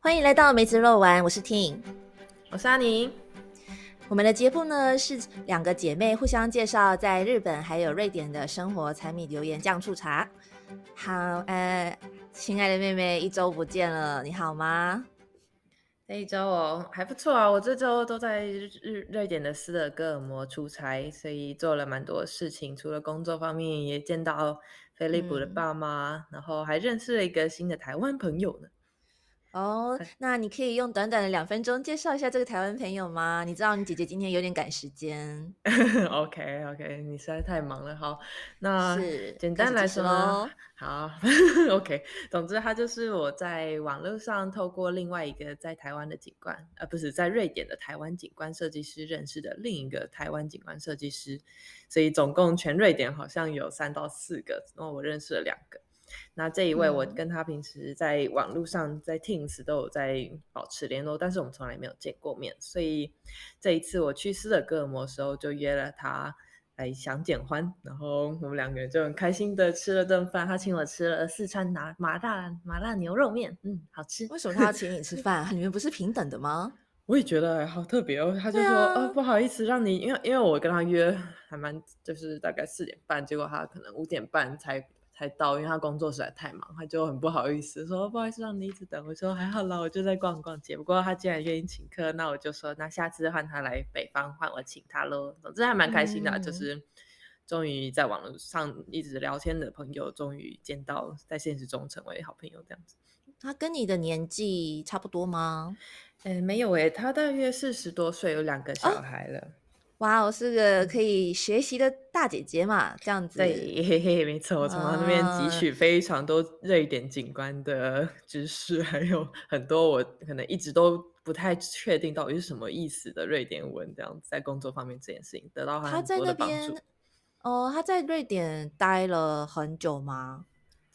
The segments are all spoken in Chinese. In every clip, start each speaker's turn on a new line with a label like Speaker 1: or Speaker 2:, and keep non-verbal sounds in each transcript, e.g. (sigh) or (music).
Speaker 1: 欢迎来到梅子肉丸，我是 Ting，
Speaker 2: 我是阿宁。
Speaker 1: 我们的节目呢是两个姐妹互相介绍在日本还有瑞典的生活柴米油盐酱醋茶。好，呃，亲爱的妹妹，一周不见了，你好吗？
Speaker 2: 这一周哦，还不错啊。我这周都在日瑞典的斯德哥尔摩出差，所以做了蛮多事情。除了工作方面，也见到菲利普的爸妈，然后还认识了一个新的台湾朋友呢。
Speaker 1: 哦，那你可以用短短的两分钟介绍一下这个台湾朋友吗？你知道你姐姐今天有点赶时间。(laughs)
Speaker 2: OK OK，你实在太忙了。好，那简单来说
Speaker 1: 喽。
Speaker 2: 好，(laughs) OK。总之，他就是我在网络上透过另外一个在台湾的景观，呃，不是在瑞典的台湾景观设计师认识的另一个台湾景观设计师，所以总共全瑞典好像有三到四个，然后我认识了两个。那这一位，我跟他平时在网络上在 Teams 都有在保持联络，但是我们从来没有见过面。所以这一次我去斯德哥尔摩的时候，就约了他来享简欢，然后我们两个人就很开心的吃了顿饭。他请我吃了四川麻麻辣麻辣牛肉面，嗯，好吃。
Speaker 1: 为什么他要请你吃 (laughs) 饭？你们不是平等的吗？
Speaker 2: 我也觉得好特别哦。他就说，呃，不好意思，让你因为因为我跟他约还蛮就是大概四点半，结果他可能五点半才。才到，因为他工作实在太忙，他就很不好意思说不好意思让你一直等。我说还好啦，我就在逛逛街。不过他既然愿意请客，那我就说那下次换他来北方，换我请他喽。总之还蛮开心的，就是终于在网络上一直聊天的朋友，终于见到在现实中成为好朋友这样子。
Speaker 1: 他跟你的年纪差不多吗？
Speaker 2: 嗯，没有诶，他大约四十多岁，有两个小孩了。
Speaker 1: 哇，我是个可以学习的大姐姐嘛，这样子。
Speaker 2: 对，嘿嘿，没错，我从他那边汲取非常多瑞典景观的知识，还有很多我可能一直都不太确定到底是什么意思的瑞典文，这样子在工作方面这件事情得到很多的帮助。
Speaker 1: 哦，他在瑞典待了很久吗？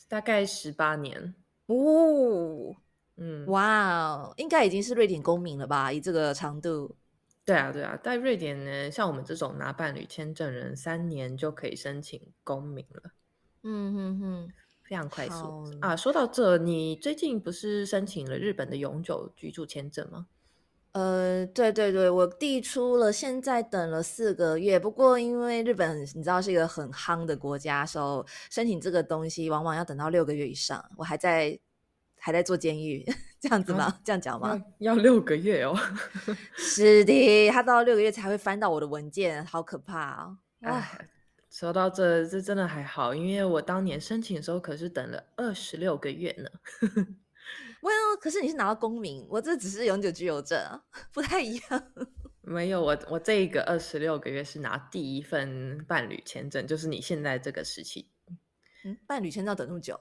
Speaker 2: 大概十八年。
Speaker 1: 哦，嗯，哇，应该已经是瑞典公民了吧？以这个长度。
Speaker 2: 对啊，对啊，在瑞典呢，像我们这种拿伴侣签证人，三年就可以申请公民了。嗯哼哼，非常快速啊！说到这，你最近不是申请了日本的永久居住签证吗？
Speaker 1: 呃，对对对，我递出了，现在等了四个月。不过因为日本你知道是一个很夯的国家，所以申请这个东西往往要等到六个月以上。我还在。还在做监狱，这样子吗？这样讲吗？(laughs)
Speaker 2: 要六个月哦。(laughs)
Speaker 1: 是的，他到六个月才会翻到我的文件，好可怕啊！
Speaker 2: 哎，说到这，这真的还好，因为我当年申请的时候可是等了二十六个月呢。(laughs)
Speaker 1: Well，可是你是拿到公民，我这只是永久居留证，不太一样。
Speaker 2: 没有，我我这一个二十六个月是拿第一份伴侣签证，就是你现在这个时期。
Speaker 1: 嗯，伴侣签证要等那么久？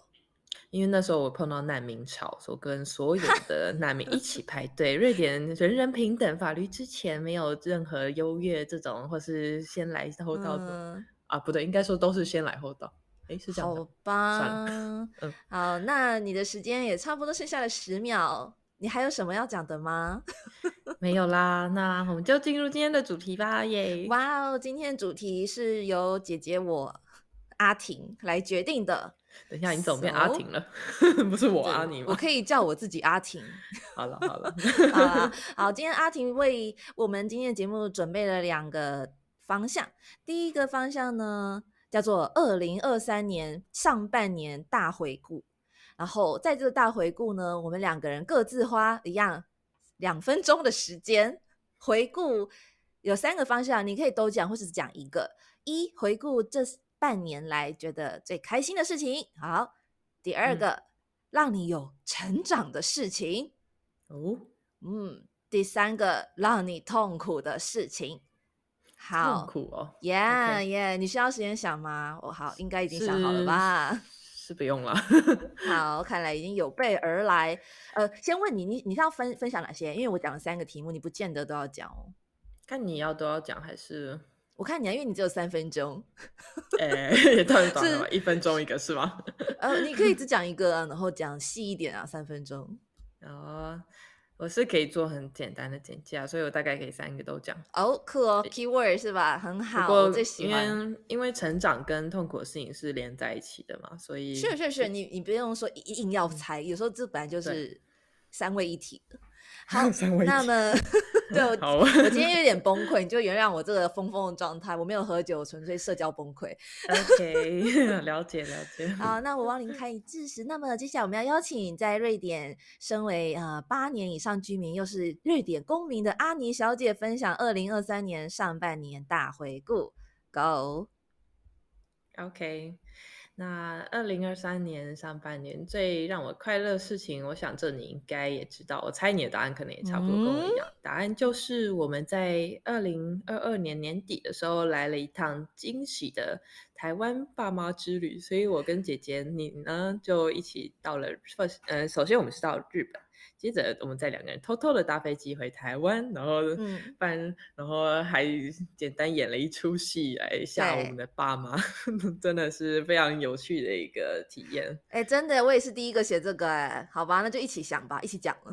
Speaker 2: 因为那时候我碰到难民潮，说跟所有的难民一起排队。瑞典人人平等，法律之前没有任何优越这种，或是先来后到的啊，不对，应该说都是先来后到。哎，是这样
Speaker 1: 好吧，嗯，(laughs) 好，那你的时间也差不多剩下了十秒，你还有什么要讲的吗？(laughs)
Speaker 2: 没有啦，那我们就进入今天的主题吧，耶！
Speaker 1: 哇哦，今天的主题是由姐姐我阿婷来决定的。
Speaker 2: 等一下，你怎么变阿婷了？(laughs) 不是我阿你吗？
Speaker 1: 我可以叫我自己阿婷。
Speaker 2: 好 (laughs) 了好了，
Speaker 1: 好 (laughs) 好，今天阿婷为我们今天的节目准备了两个方向。第一个方向呢，叫做二零二三年上半年大回顾。然后在这个大回顾呢，我们两个人各自花一样两分钟的时间回顾。有三个方向，你可以都讲，或是讲一个。一回顾这。半年来觉得最开心的事情，好。第二个，让你有成长的事情，哦，嗯。第三个，让你痛苦的事情，
Speaker 2: 好。痛苦哦
Speaker 1: ，Yeah Yeah，你需要时间想吗？我好，应该已经想好了吧？
Speaker 2: 是不用了。
Speaker 1: 好，看来已经有备而来。呃，先问你，你你是要分分享哪些？因为我讲了三个题目，你不见得都要讲哦。
Speaker 2: 看你要都要讲还是？
Speaker 1: 我看你啊，因为你只有三分钟，
Speaker 2: 哎，也太 (laughs) 短了，一分钟一个是吗？
Speaker 1: 呃，你可以只 (laughs) 讲一个，然后讲细一点啊，三分钟。
Speaker 2: 哦，我是可以做很简单的简介啊，所以我大概可以三个都讲。
Speaker 1: 哦，酷哦，keyword 是吧？很好，我最喜
Speaker 2: 因
Speaker 1: 欢。
Speaker 2: 为因为成长跟痛苦的事情是连在一起的嘛，所以
Speaker 1: 是是是，你你不用说硬硬要猜，有时候这本来就是三位一体的。(laughs) (laughs) (laughs) 好，那么对我我今天有点崩溃，你就原谅我这个疯疯的状态，我没有喝酒，纯粹社交崩溃。
Speaker 2: OK，了解了解。
Speaker 1: 好，那我帮您开以致辞。那么接下来我们要邀请在瑞典身为呃八年以上居民，又是瑞典公民的阿尼小姐分享二零二三年上半年大回顾。
Speaker 2: Go！OK，那二零二三年上半年最让我快乐的事情，我想这你应该也知道。我猜你的答案可能也差不多跟我一样，答案就是我们在二零二二年年底的时候来了一趟惊喜的台湾爸妈之旅，所以我跟姐姐你呢就一起到了呃，首先我们是到日本。接着，我们再两个人偷偷的搭飞机回台湾，然后
Speaker 1: 嗯
Speaker 2: 办，然后还简单演了一出戏来吓我
Speaker 1: 对
Speaker 2: 们的爸妈，(laughs) 真的是非常有趣的一个体验。
Speaker 1: 哎、真的，我也是第一个写这个哎、好吧，那就一起想吧，一起讲了。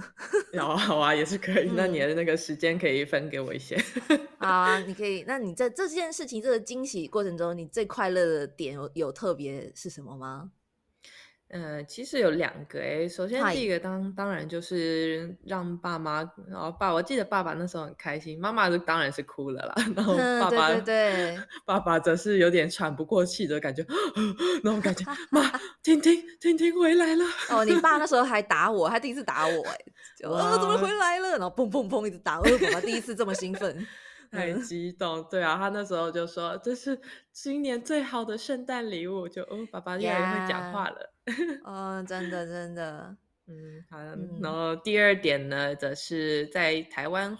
Speaker 2: 然后好啊，也是可以。那你
Speaker 1: 嗯
Speaker 2: 的那个时间可以分给我一些。
Speaker 1: 好啊，你可以。那你在这件事情、这个惊喜过程中，你最快乐的点有有特别是什么吗？
Speaker 2: 呃，其实有两个诶，首先
Speaker 1: 嗨
Speaker 2: 第一个当当然就是让爸妈，然后爸，我记得爸爸那时候很开心，妈妈就当然是哭了啦，然后爸爸
Speaker 1: 对对
Speaker 2: 爸爸则是有点喘不过气的感觉，(gasps) 那种感觉，(laughs) 妈，婷婷婷婷回来了，
Speaker 1: 哦，你爸那 (laughs) 时候还打我，他第一次打我、哎，就呃怎么回来了？然后砰砰砰一直打，呃，爸爸第一次这么兴奋。
Speaker 2: 太
Speaker 1: 嗯。(laughs)
Speaker 2: 激动，对啊，他那时候就说这是今年最好的圣诞礼物，就哦，爸爸越来越会讲话了。(laughs)
Speaker 1: 哦，真的真的，
Speaker 2: 嗯，好，
Speaker 1: 嗯
Speaker 2: 然后第二点呢，则是在台湾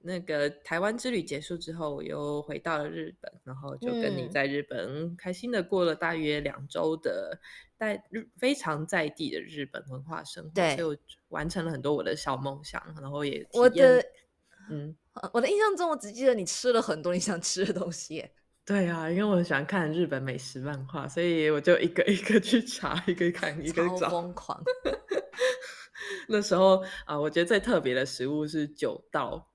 Speaker 2: 那个台湾之旅结束之后，我又回到了日本，然后就跟你
Speaker 1: 嗯。
Speaker 2: 在日本开心的过了大约两周的在日非常在地的日本文化生活，
Speaker 1: 对
Speaker 2: 所以我完成了很多我的小梦想，然后也
Speaker 1: 我
Speaker 2: 验
Speaker 1: 的
Speaker 2: 嗯。
Speaker 1: 呃我的印象中，我只记得你吃了很多你想吃的东西、哎
Speaker 2: 对啊，因为我很喜欢看日本美食漫画，所以我就一个一个去查，一个看，一个找。
Speaker 1: 疯狂。(laughs)
Speaker 2: 那时候啊、我觉得最特别的食物是酒道，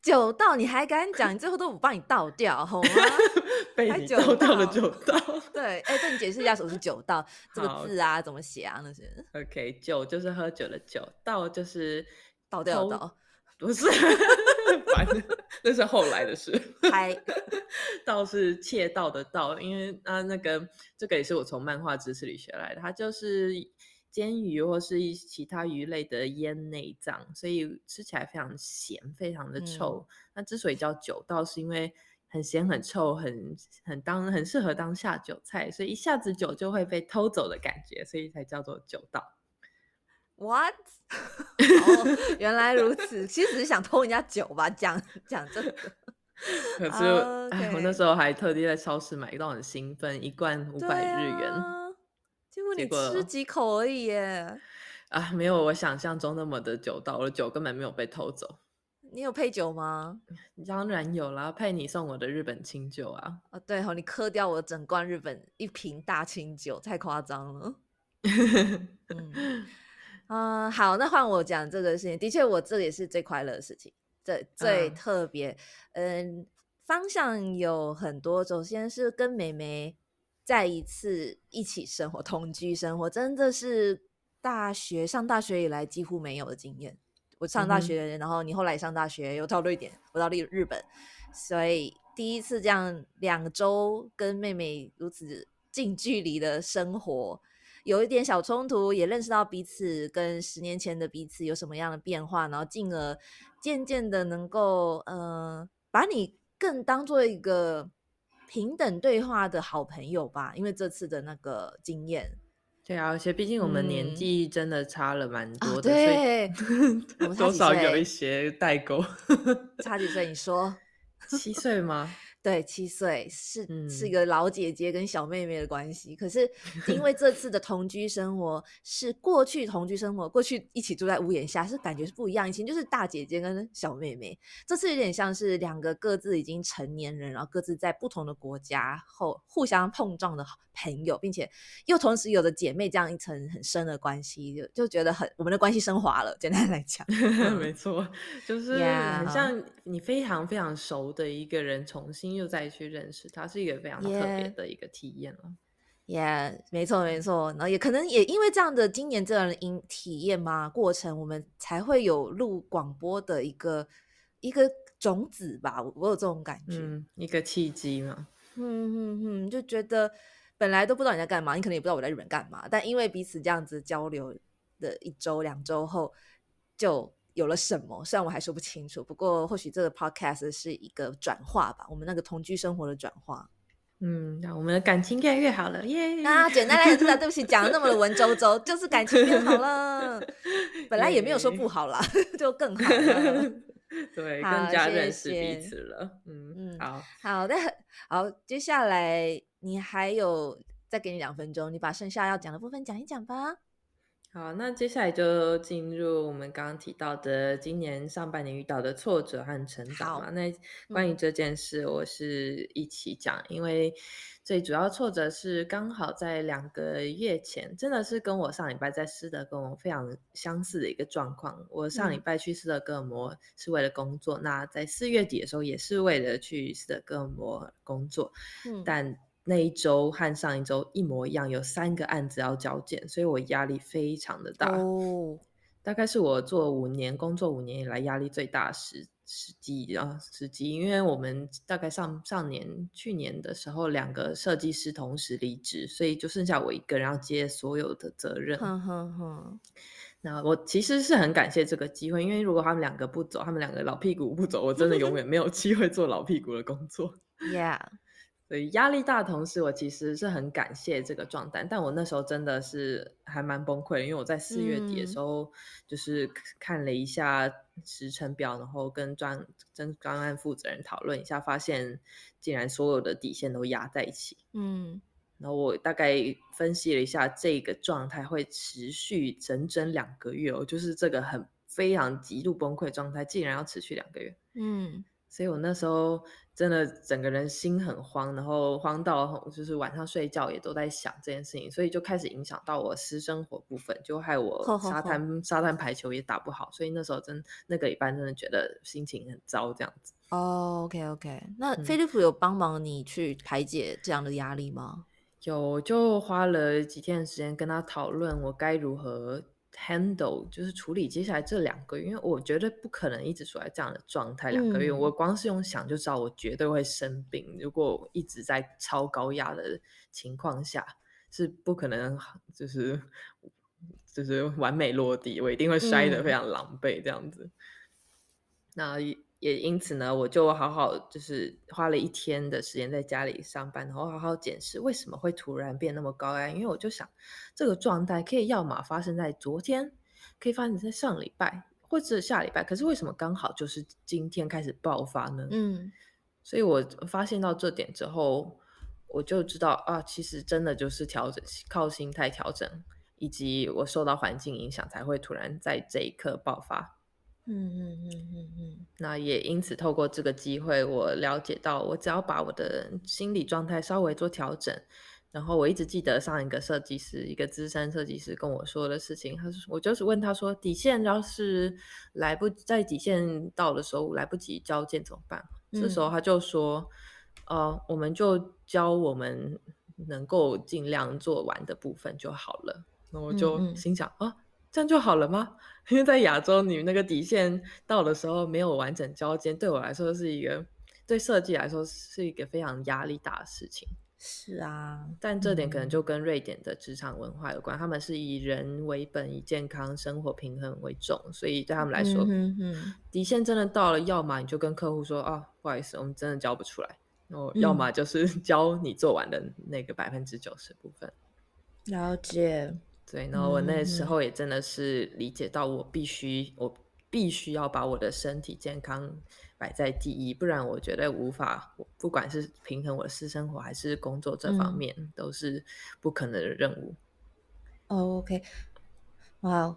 Speaker 1: 酒道你还敢讲？你最后都不帮你倒掉，好吗？(laughs)
Speaker 2: 被你倒掉的
Speaker 1: 稻
Speaker 2: 酒稻。(laughs)
Speaker 1: 对，哎、对你解释一下什么是酒道这个字啊，怎么写啊？那些
Speaker 2: OK，酒就是喝酒的酒，倒就是
Speaker 1: 倒掉的
Speaker 2: 不是，(laughs) 烦，那是后来的事。
Speaker 1: 嗨，
Speaker 2: 道是窃盗的盗，因为啊，那个这个也是我从漫画知识里学来的，它就是煎鱼或是一其他鱼类的腌内脏，所以吃起来非常咸，非常的
Speaker 1: 嗯
Speaker 2: 臭。那之所以叫酒道，是因为很咸、很臭、很很当很适合当下酒菜，所以一下子酒就会被偷走的感觉，所以才叫做酒稻。
Speaker 1: What？(laughs) 哦，原来如此，其实只是想偷人家酒吧？讲讲这个，(laughs)
Speaker 2: 可是，哎，我那时候还特地在超市买到，很兴奋，一罐五百日元。
Speaker 1: 啊结果你吃几口而已耶。
Speaker 2: 啊，没有我想象中那么的酒到，我的酒根本没有被偷走。
Speaker 1: 你有配酒吗？(laughs)
Speaker 2: 当然有啦，配你送我的日本清酒啊。
Speaker 1: 哦，对哦，你喝掉我整罐日本一瓶大清酒，太夸张了。嗯，啊、好，那换我讲这个事情。的确，我这也是最快乐的事情，最最
Speaker 2: 嗯
Speaker 1: 特别。嗯，方向有很多。首先是跟妹妹再一次一起生活、同居生活，真的是大学上大学以来几乎没有的经验。我上大学，然后你后来上大学，又到瑞典，我到日日本，所以第一次这样两周跟妹妹如此近距离的生活，有一点小冲突，也认识到彼此跟十年前的彼此有什么样的变化，然后进而渐渐的能够呃把你更当做一个平等对话的好朋友吧，因为这次的那个经验
Speaker 2: 对啊，而且毕竟我们年
Speaker 1: 嗯
Speaker 2: 纪真的差了蛮多
Speaker 1: 啊，
Speaker 2: 的，
Speaker 1: 对，
Speaker 2: 多少有一些代沟。
Speaker 1: 差几岁？你说 (laughs)
Speaker 2: 七岁吗？
Speaker 1: 对，七岁是是一
Speaker 2: 嗯
Speaker 1: 个老姐姐跟小妹妹的关系。可是 (laughs) 因为这次的同居生活是过去同居生活，过去一起住在屋檐下，是感觉是不一样。以前就是大姐姐跟小妹妹，这次有点像是两个各自已经成年人，然后各自在不同的国家后互相碰撞的朋友，并且又同时有着姐妹这样一层很深的关系，就就觉得很我们的关系升华了。简单来讲，(laughs)
Speaker 2: 没错，就是很像你非常非常熟的一个人，重新又再去认识他，是一个非常特别的一个体验了。
Speaker 1: 也、没错没错，然后也可能也因为这样的今年这样的因体验嘛过程，我们才会有录广播的一个一个种子吧，我我有这种感觉。
Speaker 2: 嗯，一个契机嘛。
Speaker 1: 嗯嗯嗯，就觉得本来都不知道你在干嘛，你可能也不知道我在日本干嘛，但因为彼此这样子交流的一周两周后，就有了什么。虽然我还说不清楚，不过或许这个 podcast 是一个转化吧，我们那个同居生活的转化。
Speaker 2: 嗯，那我们的感情越来越好了，耶！
Speaker 1: 啊，简单来讲，真的对不起，讲的那么的文绉绉，就是感情变好了。(laughs) 本来也没有说不好啦，(laughs) 就更好了。(laughs)
Speaker 2: 对，
Speaker 1: 好
Speaker 2: 更加认识彼此了。嗯，
Speaker 1: 嗯
Speaker 2: 好，
Speaker 1: 好的，好，接下来你还有再给你两分钟，你把剩下要讲的部分讲一讲吧。
Speaker 2: 好，那接下来就进入我们刚刚提到的今年上半年遇到的挫折和成长嘛。那关于
Speaker 1: 嗯
Speaker 2: 这件事，我是一起讲，因为最主要挫折是刚好在两个月前，真的是跟我上礼拜在斯德哥尔摩非常相似的一个状况。我上礼
Speaker 1: 嗯
Speaker 2: 拜去斯德哥尔摩是为了工作，那在四月底的时候也是为了去斯德哥尔摩工作，
Speaker 1: 嗯，
Speaker 2: 但那一周和上一周一模一样，有三个案子要交件，所以我压力非常的大。
Speaker 1: 哦，
Speaker 2: 大概是我做五年工作五年以来压力最大的时时机啊时机，因为我们大概上上年去年的时候，两个设计师同时离职，所以就剩下我一个人要接所有的责任。
Speaker 1: 哼哼哼，
Speaker 2: 那我其实是很感谢这个机会，因为如果他们两个不走，他们两个老屁股不走，我真的永远没有机会做老屁股的工作。
Speaker 1: ，Yeah，
Speaker 2: 所以压力大的同时，我其实是很感谢这个状态，但我那时候真的是还蛮崩溃的，因为我在四月底的时
Speaker 1: 嗯
Speaker 2: 候，就是看了一下时程表，然后跟专跟专案负责人讨论一下，发现竟然所有的底线都压在一起。
Speaker 1: 嗯
Speaker 2: 然后我大概分析了一下，这个状态会持续整整两个月哦，就是这个很非常极度崩溃的状态，竟然要持续两个月。
Speaker 1: 嗯
Speaker 2: 所以我那时候真的整个人心很慌，然后慌到就是晚上睡觉也都在想这件事情，所以就开始影响到我私生活部分，就害我沙滩沙滩排球也打不好，所以那时候真那个礼拜真的觉得心情很糟这样子。
Speaker 1: 哦，OK OK，那
Speaker 2: 嗯
Speaker 1: 飞利普有帮忙你去排解这样的压力吗？
Speaker 2: 有就花了几天的时间跟他讨论我该如何 handle，就是处理接下来这两个月，因为我绝对不可能一直处在这样的状态两个月，
Speaker 1: 嗯
Speaker 2: 我光是用想就知道我绝对会生病。如果我一直在超高压的情况下，是不可能就是就是完美落地，我一定会摔得非
Speaker 1: 嗯
Speaker 2: 常狼狈这样子。那也也因此呢，我就好好就是花了一天的时间在家里上班，然后好好检视为什么会突然变那么高压。因为我就想，这个状态可以要么发生在昨天，可以发生在上礼拜，或者下礼拜，可是为什么刚好就是今天开始爆发呢？
Speaker 1: 嗯
Speaker 2: 所以我发现到这点之后，我就知道啊，其实真的就是调整，靠心态调整，以及我受到环境影响，才会突然在这一刻爆发。
Speaker 1: 嗯嗯嗯嗯嗯
Speaker 2: 那也因此透过这个机会，我了解到，我只要把我的心理状态稍微做调整，然后我一直记得上一个设计师，一个资深设计师跟我说的事情，他是我就是问他说，底线要是来不在底线到的时候来不及交件怎么办？这时候他就说，呃，我们就教我们能够尽量做完的部分就好了。那我就
Speaker 1: 嗯嗯
Speaker 2: 心想啊，这样就好了吗？(laughs) 因为在亚洲，你那个底线到的时候没有完整交接，对我来说是一个对设计来说是一个非常压力大的事情。
Speaker 1: 是啊，
Speaker 2: 但这点可能
Speaker 1: 嗯
Speaker 2: 就跟瑞典的职场文化有关，他们是以人为本，以健康生活平衡为重，所以对他们来说，底线真的到了，要么你就跟客户说啊，不好意思，我们真的交不出来，要么
Speaker 1: 嗯
Speaker 2: 就是 (laughs) 交你做完的那个百分之九十部分。
Speaker 1: 了解，
Speaker 2: 对，然后我那时
Speaker 1: 嗯。
Speaker 2: 候也真的是理解到，我必须，我必须要把我的身体健康摆在第一，不然我觉得无法，不管是平衡我的私生活还是工作这方面，都是不可能的任务。
Speaker 1: OK，哇，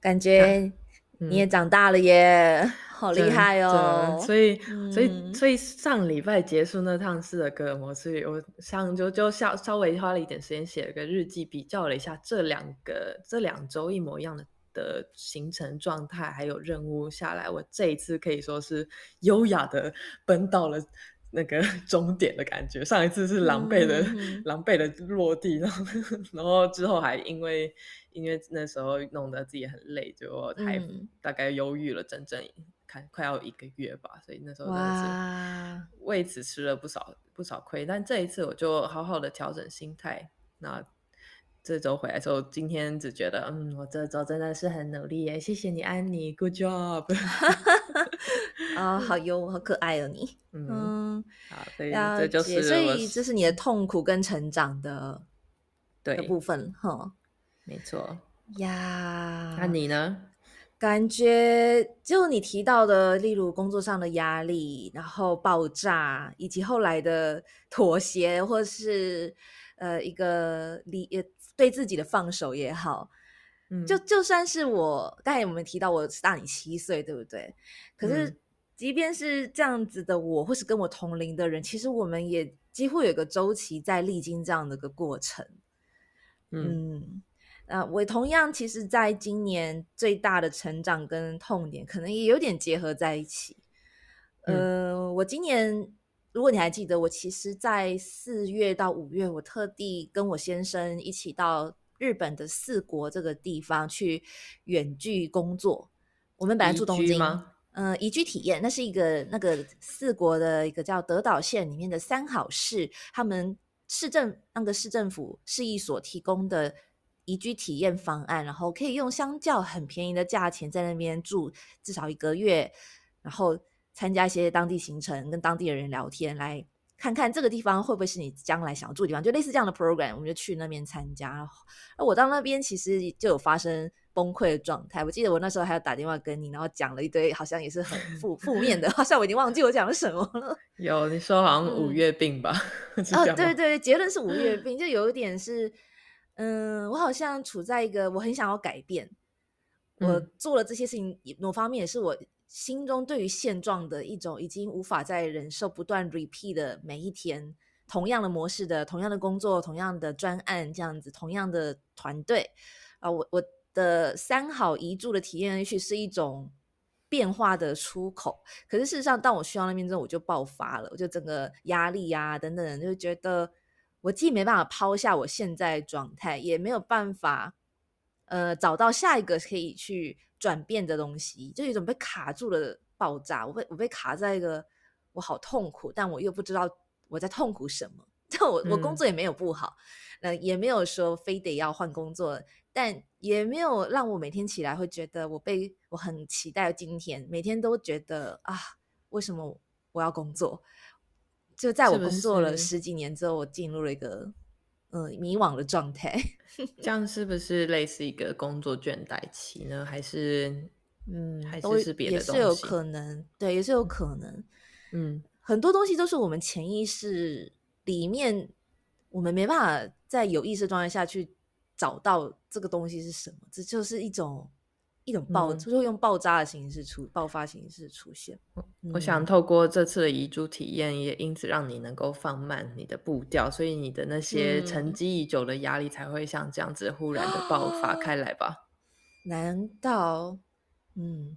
Speaker 1: 感觉你也长大了耶，好厉害哦！
Speaker 2: 所以，所以，所以上礼拜结束那趟斯德哥尔摩，所以我上周就稍稍微花了一点时间写了个日记，比较了一下这两个这两周一模一样的的行程状态还有任务下来，我这一次可以说是优雅的奔到了。那个 (laughs) 终点的感觉，上一次是狼狈的、狼狈的落地，然后，(laughs) 然后之后还因为因为那时候弄得自己很累，就还大概忧郁了整整看快要一个月吧，所以那时候真的是为此吃了不少不少亏。但这一次我就好好的调整心态，那。这周回来之后，今天只觉得，嗯，我这周真的是很努力耶，谢谢你，安妮，Good job。(laughs)
Speaker 1: 啊，好优，好可爱哦，你。(laughs)
Speaker 2: 嗯，好，所以这就是，
Speaker 1: 所以这是你的痛苦跟成长的
Speaker 2: 对
Speaker 1: 部分，哈，
Speaker 2: 没错。
Speaker 1: 呀，
Speaker 2: 那你呢？
Speaker 1: 感觉就你提到的，例如工作上的压力，然后爆炸，以及后来的妥协，或是呃一个理。对自己的放手也好，嗯，就就算是我刚才我们提到我大你七岁，对不对？可是即便是这样子的我，或是跟我同龄的人，其实我们也几乎有个周期在历经这样的一个过程。嗯，啊，我同样其实在今年最大的成长跟痛点，可能也有点结合在一起。呃，我今年。如果你还记得，我其实，在四月到五月，我特地跟我先生一起到日本的四国这个地方去远距工作。我们本来住东京，嗯，移居体验，那是一个那个四国的一个叫德岛县里面的三好市，他们市政那个市政府市役所提供的移居体验方案，然后可以用相较很便宜的价钱在那边住至少一个月，然后。参加一些当地行程，跟当地的人聊天，来看看这个地方会不会是你将来想要住的地方，就类似这样的 program，我们就去那边参加。而我到那边其实就有发生崩溃的状态。我记得我那时候还要打电话跟你，然后讲了一堆，好像也是很负 (laughs) 负面的，好像我已经忘记我讲了什么了。
Speaker 2: 有你说好像五月病吧？(laughs)
Speaker 1: 哦，对对，结论是五月 (laughs) 病，就有一点是，嗯，我好像处在一个我很想要改变，我做了这些事情，某方面也是我。心中对于现状的一种已经无法再忍受，不断 repeat 的每一天，同样的模式的，同样的工作，同样的专案，这样子，同样的团队啊，我我的三好一住的体验，也许是一种变化的出口。可是事实上，当我去到那边之后，我就爆发了，我就整个压力呀等等，就觉得我既没办法抛下我现在状态，也没有办法呃找到下一个可以去。转变的东西，就有一种被卡住的爆炸。我被我被卡在一个，我好痛苦，但我又不知道我在痛苦什么。(laughs) 就我我工作也没有不好，呃，也没有说非得要换工作，但也没有让我每天起来会觉得我被我很期待今天，每天都觉得啊，为什么我要工作？就在我工作了十几年之后，我进入了一个。嗯，迷惘的状态，(laughs)
Speaker 2: 这样是不是类似一个工作倦怠期呢？还是嗯，还是是别的
Speaker 1: 东西？也是有可能，对，也是有可能。嗯，很多东西都是我们潜意识里面，我们没办法在有意识状态下去找到这个东西是什么，这就是一种。一种爆，就是用爆炸的形式出爆发形式出现。
Speaker 2: 我想透过这次的遗珠体验，也因此让你能够放慢你的步调，所以你的那些沉积已久的压力才会像这样子忽然的爆发开来吧？(gasps)
Speaker 1: 难道？嗯，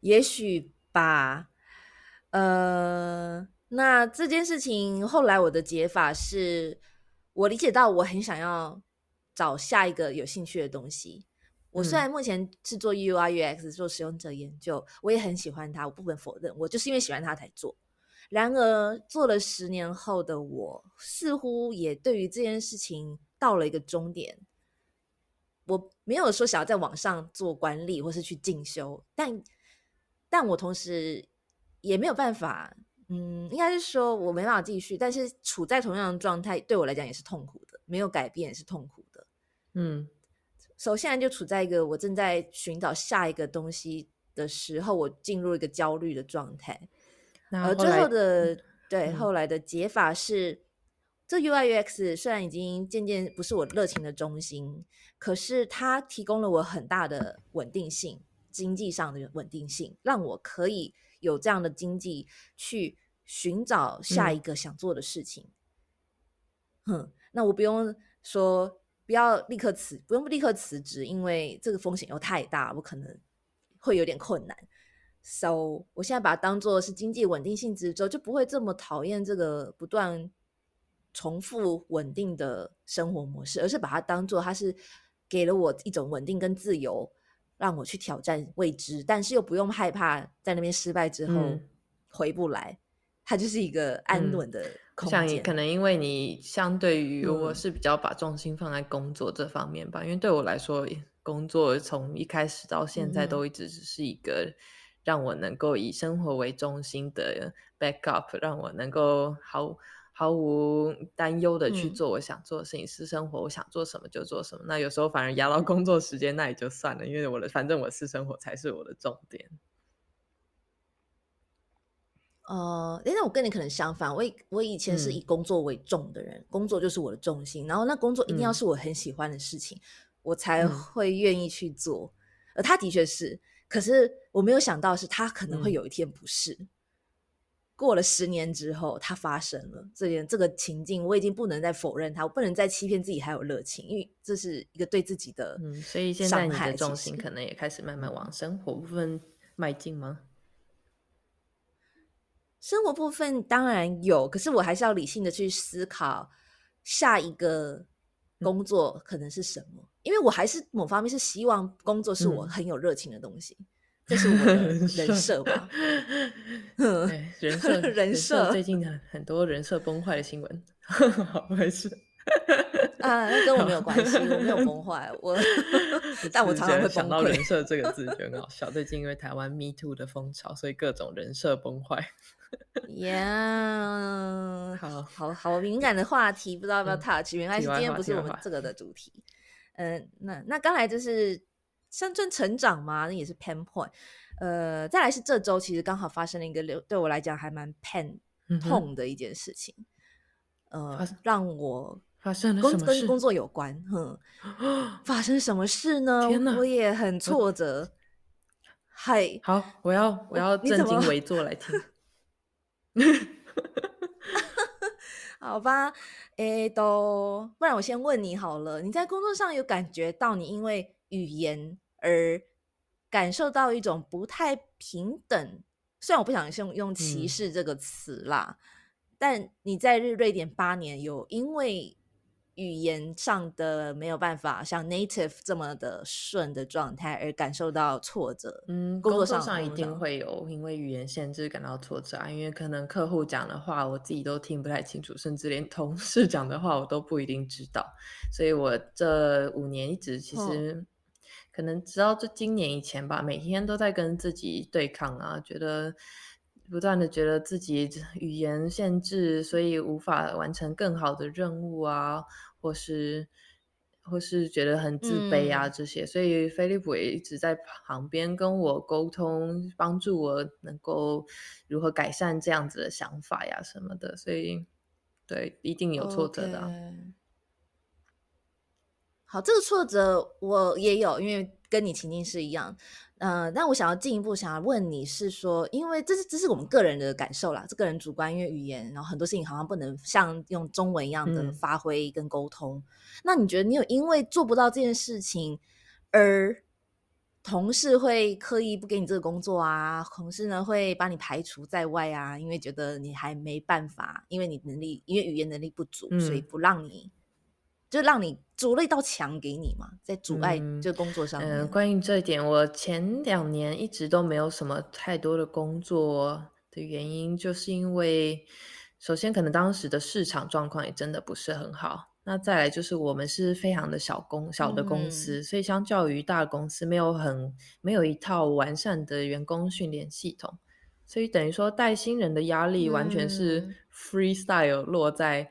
Speaker 1: 也许吧。呃，那这件事情后来我的解法是，我理解到我很想要找下一个有兴趣的东西。我虽然目前是做 UI UX 做使用者研究，我也很喜欢它，我不能否认，我就是因为喜欢它才做。然而做了十年后的我，似乎也对于这件事情到了一个终点。我没有说想要在网上做管理或是去进修，但但我同时也没有办法，嗯，应该是说我没办法继续。但是处在同样的状态，对我来讲也是痛苦的，没有改变也是痛苦的，嗯。首先就处在一个我正在寻找下一个东西的时候，我进入一个焦虑的状态。而最
Speaker 2: 那后最
Speaker 1: 后的对
Speaker 2: 嗯
Speaker 1: 后来的解法是，这 UI UX 虽然已经渐渐不是我热情的中心，可是它提供了我很大的稳定性，经济上的稳定性，让我可以有这样的经济去寻找下
Speaker 2: 嗯
Speaker 1: 一个想做的事情。哼，那我不用说不要立刻辞，不用立刻辞职，因为这个风险又太大，我可能会有点困难。So，我现在把它当做是经济稳定性之后，就不会这么讨厌这个不断重复稳定的生活模式，而是把它当做它是给了我一种稳定跟自由，让我去挑战未知，但是又不用害怕在那边失败之后
Speaker 2: 嗯
Speaker 1: 回不来。它就是一个安
Speaker 2: 嗯
Speaker 1: 稳的空
Speaker 2: 像你。可能因为你相对于我
Speaker 1: 嗯
Speaker 2: 是比较把重心放在工作这方面吧，因为对我来说，工作从一开始到现在都一直只是一个让我能够以生活为中心的 backup，让我能够毫毫无担忧的去
Speaker 1: 嗯
Speaker 2: 做我想做的事情，私生活我想做什么就做什么。那有时候反而压到工作时间，那也就算了，因为我的反正我私生活才是我的重点。
Speaker 1: 呃，诶那我跟你可能相反，我以我以前是
Speaker 2: 嗯
Speaker 1: 以工作为重的人，工作就是我的重心，然后那工作一定要
Speaker 2: 嗯
Speaker 1: 是我很喜欢的事情，我才
Speaker 2: 嗯
Speaker 1: 会愿意去做。而他的确是，可是我没有想到是他可能会
Speaker 2: 嗯
Speaker 1: 有一天不是。过了十年之后，它发生了这件这个情境，我已经不能再否认它，我不能再欺骗自己还有热情，因为这是一个对自己的
Speaker 2: 嗯，所以现在你
Speaker 1: 伤害。
Speaker 2: 的重心可能也开始慢慢往生活部分迈进吗？
Speaker 1: 生活部分当然有，可是我还是要理性的去思考下一个工作可能是什么，因为我还是某方面是希望工作是我
Speaker 2: 嗯
Speaker 1: 很有热情的东西，这是我的 (laughs) 人设吧。嗯，
Speaker 2: 人设 (laughs)
Speaker 1: 人设
Speaker 2: 最近很很多人设崩坏的新闻，(laughs) 好没事。
Speaker 1: 啊，那跟我没有关系，我没有崩坏，我但我常常会
Speaker 2: 想到“人。设”这个字就很好笑。最近因为台湾 Me Too 的风潮，所以各种人设崩坏。
Speaker 1: yeah，，
Speaker 2: 好
Speaker 1: 好好敏感的话题，不知道要不要
Speaker 2: 嗯
Speaker 1: touch？原来是今天不是我们这个的 (laughs) 主题。嗯，那那刚才就是算算成长嘛，那也是 pain point。呃，再来是这周其实刚好发生了一个流对我来讲还蛮 pain 痛的一件事情，
Speaker 2: 发
Speaker 1: 呃
Speaker 2: 生，
Speaker 1: 让我
Speaker 2: 发生了什么事？
Speaker 1: 跟工作有关，哼，(gasps) 发生什么事呢？
Speaker 2: 天哪
Speaker 1: 我也很挫折。嗨，
Speaker 2: 好，我要我要正襟
Speaker 1: 你怎么
Speaker 2: 危坐来听。(laughs)
Speaker 1: 好吧，诶，都不然我先问你好了，你在工作上有感觉到你因为语言而感受到一种不太平等？虽然我不想用用歧
Speaker 2: 嗯
Speaker 1: 视这个词啦，但你在日瑞典八年，有因为语言上的没有办法像 native 这么的顺的状态而感受到挫折？
Speaker 2: 嗯，
Speaker 1: 工作上
Speaker 2: 上一定会有因为语言限制感到挫折啊，因为可能客户讲的话我自己都听不太清楚，甚至连同事讲的话我都不一定知道，所以我这五年一直其
Speaker 1: 哦
Speaker 2: 实可能直到这今年以前吧，每天都在跟自己对抗啊，觉得不断的觉得自己语言限制，所以无法完成更好的任务啊，或是或是觉得很自卑啊、
Speaker 1: 嗯。
Speaker 2: 这些，所以菲利普也一直在旁边跟我沟通，帮助我能够如何改善这样子的想法呀什么的，所以对，一定有挫折的
Speaker 1: 好，这个挫折我也有，因为跟你情境是一样。呃，但我想要进一步想要问你是说，因为这是这是我们个人的感受啦，这个人主观，因为语言，然后很多事情好像不能像用中文一样的
Speaker 2: 嗯
Speaker 1: 发挥跟沟通。那你觉得你有因为做不到这件事情而同事会刻意不给你这个工作啊？同事呢会把你排除在外啊？因为觉得你还没办法，因为你能力，因为语言能力不足，所以
Speaker 2: 嗯
Speaker 1: 不让你，就让你筑了一道墙给你嘛，在阻碍
Speaker 2: 嗯
Speaker 1: 就工作上面。
Speaker 2: 嗯，关于这一点，我前两年一直都没有什么太多的工作的原因，就是因为首先可能当时的市场状况也真的不是很好。那再来就是我们是非常的小公小的公司，所以相较于大公司，没有很没有一套完善的员工训练系统，所以等于说带新人的压力完全是
Speaker 1: 嗯
Speaker 2: freestyle 落在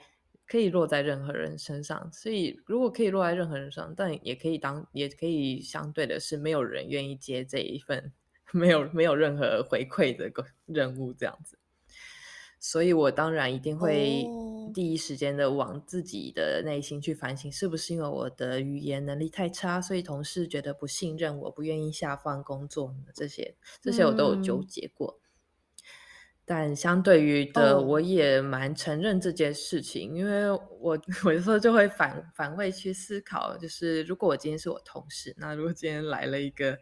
Speaker 2: 可以落在任何人身上，所以如果可以落在任何人身上，但也可以当也可以相对的是没有人愿意接这一份没有没有任何回馈的工任务这样子。所以我当然一定会
Speaker 1: 哦
Speaker 2: 第一时间的往自己的内心去反省，是不是因为我的语言能力太差，所以同事觉得不信任我，不愿意下放工作呢？这些这些我都有纠
Speaker 1: 嗯
Speaker 2: 结过。但相对于的，
Speaker 1: 哦
Speaker 2: 我也蛮承认这件事情，因为我 (laughs) 我有时候就会反反位去思考，就是如果我今天是我同事，那如果今天来了一个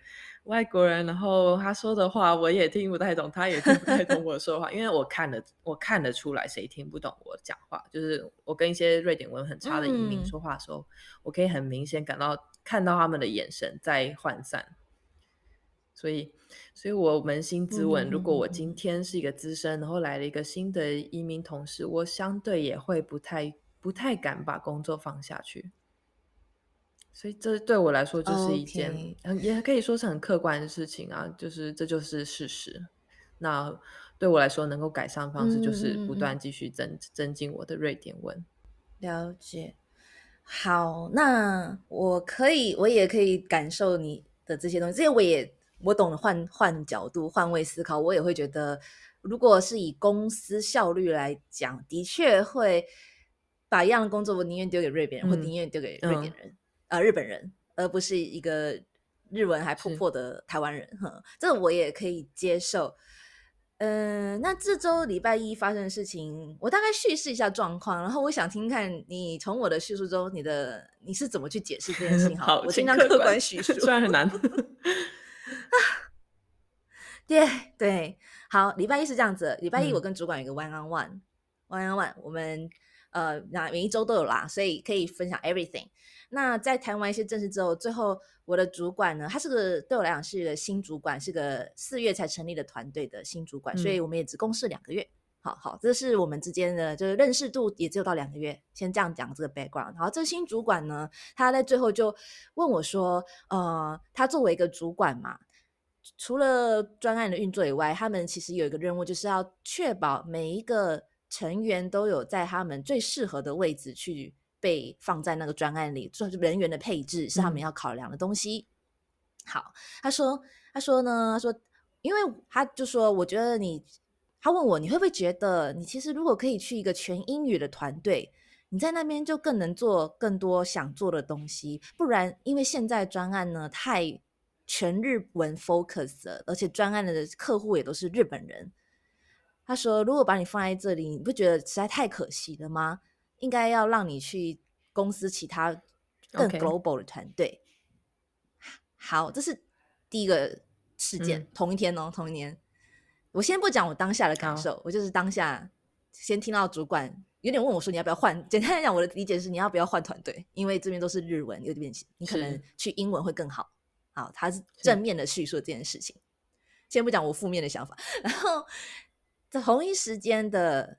Speaker 2: 外国人，然后他说的话我也听不太懂，他也听不太懂我说的话，因为我看得我看得出来谁听不懂我讲话，就是我跟一些瑞典文很差的移民
Speaker 1: 嗯。
Speaker 2: 说话的时候，我可以很明显感到看到他们的眼神在涣散。所以，所以我扪心自问，如果我
Speaker 1: 嗯
Speaker 2: 今天是一个资深，然后来了一个新的移民同事，我相对也会不太不太敢把工作放下去。所以这对我来说就是一件也可以说是很客观的事情啊，就是这就是事实。那对我来说，能够改善方式就是不断继续增增进我的瑞典文。
Speaker 1: 了解。好，那我可以，我也可以感受你的这些东西，这些我也我懂得换换角度、换位思考，我也会觉得，如果是以公司效率来讲，的确会把一样的工作，我宁愿丢给瑞典人，或
Speaker 2: 嗯
Speaker 1: 宁愿丢给瑞典人，呃，日本人，而不是一个日文还破破的台湾人。哼，这个我也可以接受。嗯，那这周礼拜一发生的事情，我大概叙事一下状况，然后我想听看你从我的叙述中，你的你是怎么去解释这件事情。好，(laughs)
Speaker 2: 好，
Speaker 1: 我尽量客观叙述。(laughs)
Speaker 2: 虽然很难。(laughs)
Speaker 1: 对对，好，礼拜一是这样子，礼拜一
Speaker 2: 嗯
Speaker 1: 我跟主管有一个 one on one，one on one，我们呃那每一周都有啦，所以可以分享 everything。那在谈完一些正事之后，最后我的主管呢，他是个对我来讲是个新主管，是个四月才成立的团队的新主管，所以
Speaker 2: 嗯
Speaker 1: 我们也只共事两个月。好好，这是我们之间的就是认识度也只有到两个月，先这样讲这个 background。然后这个新主管呢，他在最后就问我说，呃，他作为一个主管嘛，除了专案的运作以外，他们其实有一个任务，就是要确保每一个成员都有在他们最适合的位置去被放在那个专案里，就是人员的配置是他们
Speaker 2: 嗯
Speaker 1: 要考量的东西。好，他说，他说呢，他说，因为他就说，我觉得你，他问我，你会不会觉得你其实如果可以去一个全英语的团队，你在那边就更能做更多想做的东西，不然因为现在专案呢太全日文 focus 了，而且专案的客户也都是日本人。他说，如果把你放在这里，你不觉得实在太可惜了吗？应该要让你去公司其他更 global 的团队。好，这是第一个事件，
Speaker 2: 嗯
Speaker 1: 同一天哦，同一年。我先不讲我当下的感受，我就是当下先听到主管有点问我说你要不要换。简单来讲，我的理解是你要不要换团队，因为这边都是日文，有点你可能去英文会更好。好，他是正面的叙述这件事情。先不讲我负面的想法，然后在同一时间的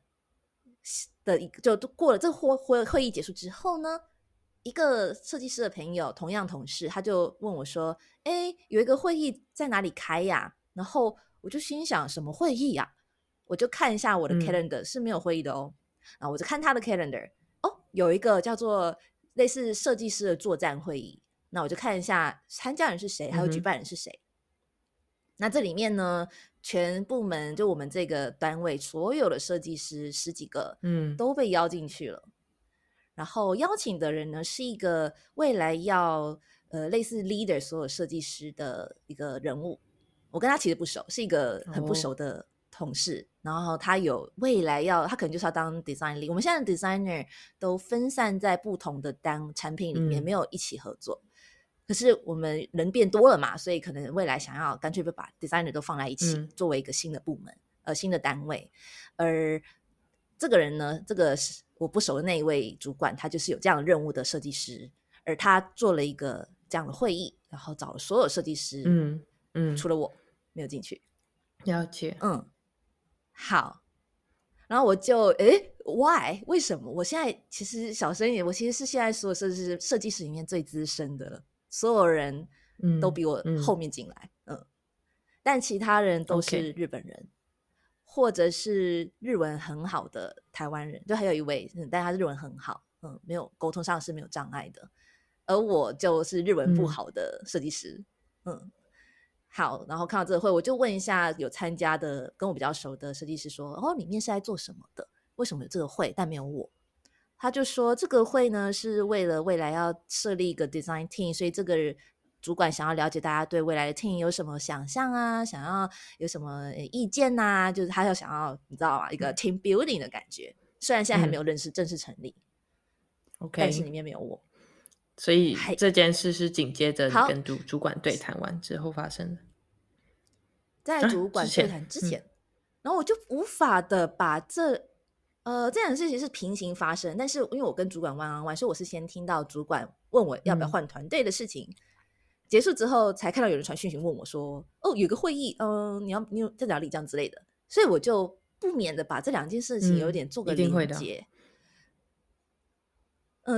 Speaker 1: 的一个就过了这会会会议结束之后呢，一个设计师的朋友，同样同事，他就问我说：“哎，有一个会议在哪里开呀？”然后我就心想：“什么会议呀？”我就看一下我的
Speaker 2: 嗯
Speaker 1: calendar、是没有会议的哦。然后我就看他的 calendar，哦，有一个叫做类似设计师的作战会议。那我就看一下参加人是谁，还有举办人是谁。那这里面呢，全部门就我们这个单位所有的设计师十几个，
Speaker 2: 嗯
Speaker 1: 都被邀进去了。然后邀请的人呢，是一个未来要呃类似 leader 所有设计师的一个人物。我跟他其实不熟，是一个很不
Speaker 2: 哦
Speaker 1: 熟的同事。然后他有未来要，他可能就是要当 design lead。我们现在的 designer 都分散在不同的单产品里面，
Speaker 2: 嗯
Speaker 1: 没有一起合作。可是我们人变多了嘛，所以可能未来想要干脆就把 designer 都放在一起，
Speaker 2: 嗯
Speaker 1: 作为一个新的部门，呃，新的单位。而这个人呢，这个是我不熟的那一位主管，他就是有这样的任务的设计师，而他做了一个这样的会议，然后找了所有设计师，
Speaker 2: 嗯嗯，
Speaker 1: 除了我没有进去。
Speaker 2: 了解。
Speaker 1: 嗯，好，然后我就诶 why 为什么？我现在其实小声一点，我其实是现在所有设计师设计师里面最资深的了，所有人都
Speaker 2: 嗯
Speaker 1: 比我
Speaker 2: 嗯。
Speaker 1: 后面进来，嗯。但其他人都是日本人或者是日文很好的台湾人，就还有一位，嗯但他日文很好，嗯，没有沟通上是没有障碍的，而我就是日文不
Speaker 2: 嗯。
Speaker 1: 好的设计师，嗯好，然后看到这个会，我就问一下有参加的跟我比较熟的设计师说：“哦，里面是在做什么的？为什么有这个会，但没有我？”他就说：“这个会呢，是为了未来要设立一个 design team，所以这个主管想要了解大家对未来的 team 有什么想象啊，想要有什么意见呐，就是他要想要你知道吗？一个 team building 的感觉。虽然现在还没有认识正式成立
Speaker 2: ，OK，
Speaker 1: 但是里面没有我。”
Speaker 2: 所以这件事是紧接着跟主主管对谈完之后发生的，
Speaker 1: 在主管对谈之前，然后我就无法的把这呃这件事情是平行发生，但是因为我跟主管弯弯弯，所以我是先听到主管问我要不要换团队的事情，结束之后才看到有人传讯息问我说：“哦，有个会议，嗯，你要你有在哪里？这样之类的。”所以我就不免的把这两件事情有点做个连接。嗯，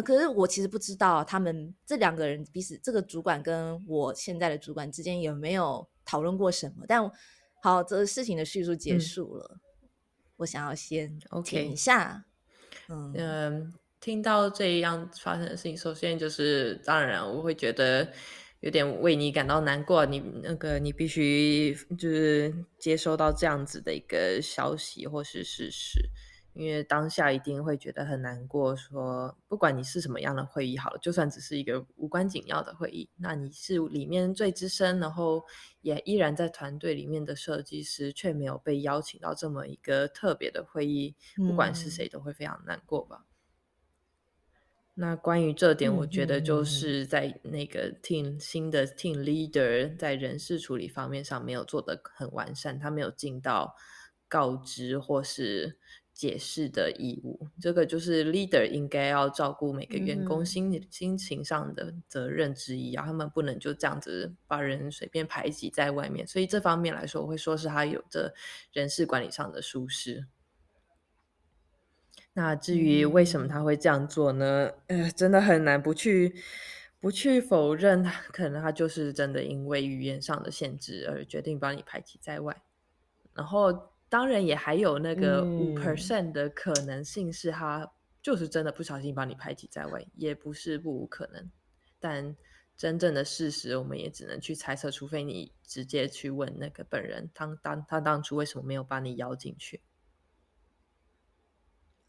Speaker 1: 可是我其实不知道他们这两个人彼此，这个主管跟我现在的主管之间有没有讨论过什么。但好，这个事情的叙述结束了，我想要先停一下。
Speaker 2: 嗯，听到这样发生的事情，首先就是当然我会觉得有点为你感到难过。你那个你必须就是接收到这样子的一个消息或是事实。因为当下一定会觉得很难过，说不管你是什么样的会议，好了，就算只是一个无关紧要的会议，那你是里面最资深，然后也依然在团队里面的设计师，却没有被邀请到这么一个特别的会议，不管是谁都会非常难过吧。那关于这点，我觉得就是在那个 team 新的 team leader 在人事处理方面上没有做得很完善，他没有尽到告知或是。解释的义务，这个就是 leader 应该要照顾每个员工心心情上的责任之一啊。他们不能就这样子把人随便排挤在外面。所以这方面来说，我会说是他有着人事管理上的疏失。那至于为什么他会这样做呢？呃，真的很难不去不去否认，他可能他就是真的因为语言上的限制而决定把你排挤在外，然后。当然也还有那个五 percent 的可能性，是他就是真的不小心把你排挤在外，也不是不无可能。但真正的事实，我们也只能去猜测，除非你直接去问那个本人，他当他当初为什么没有把你邀进去？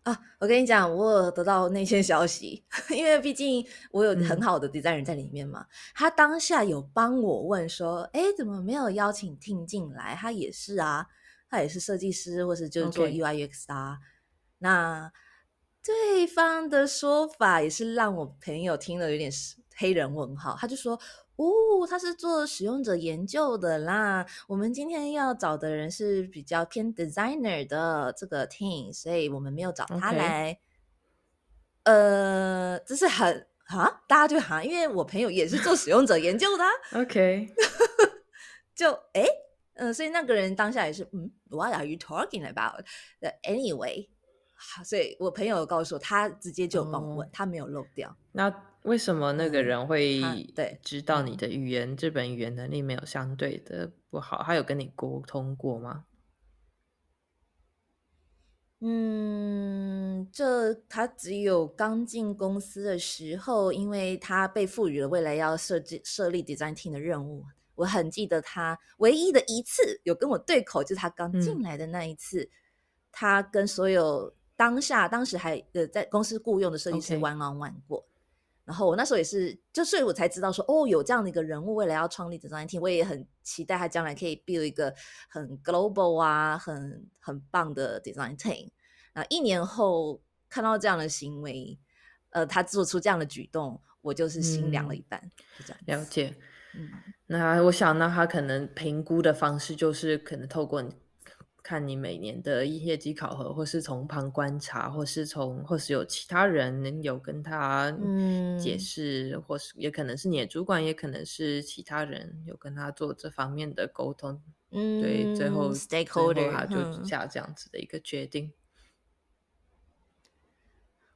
Speaker 1: 啊，我跟你讲，我有得到那些消息，(laughs) 因为毕竟我有很好的 designer 在里面嘛。他当下有帮我问说：“哎，怎么没有邀请听进来？”他也是啊。他也是设计师，或是就是做 UI UX 啊。那对方的说法也是让我朋友听了有点黑人问号。他就说：“哦，他是做使用者研究的啦。我们今天要找的人是比较偏 designer 的这个 team，所以我们没有找他来。”呃，这是很啊，大家就好，因为我朋友也是做使用者研究的。
Speaker 2: OK，(laughs)
Speaker 1: 就哎。嗯，所以那个人当下也是，嗯，What are you talking about? Anyway，好，所以我朋友告诉我，他直接就帮我问，他没有漏掉。
Speaker 2: 那为什么那个人会
Speaker 1: 对
Speaker 2: 知道你的语言，这本语言能力没有相对的不好？他有跟你沟通过吗？
Speaker 1: 嗯，这他只有刚进公司的时候，因为他被赋予了未来要设计设立 design team 的任务。我很记得他唯一的一次有跟我对口，就是他刚进来的那一次，他跟所有当下当时还呃在公司雇佣的设计师 one on one 过。然后我那时候也是，就所以我才知道说，哦，有这样的一个人物，未来要创立 design team，我也很期待他将来可以 build 一个很 global 啊，很很棒的 design team。那一年后看到这样的行为，呃，他做出这样的举动，我就是心凉了一半，就这
Speaker 2: 样了解。嗯，那我想，那他可能评估的方式就是可能透过看你每年的业绩考核，或是从旁观察，或是从或是有其他人有跟他解释，或是也可能是你的主管，也可能是其他人有跟他做这方面的沟通。嗯，对，最后
Speaker 1: stakeholder
Speaker 2: 他就下这样子的一个决定。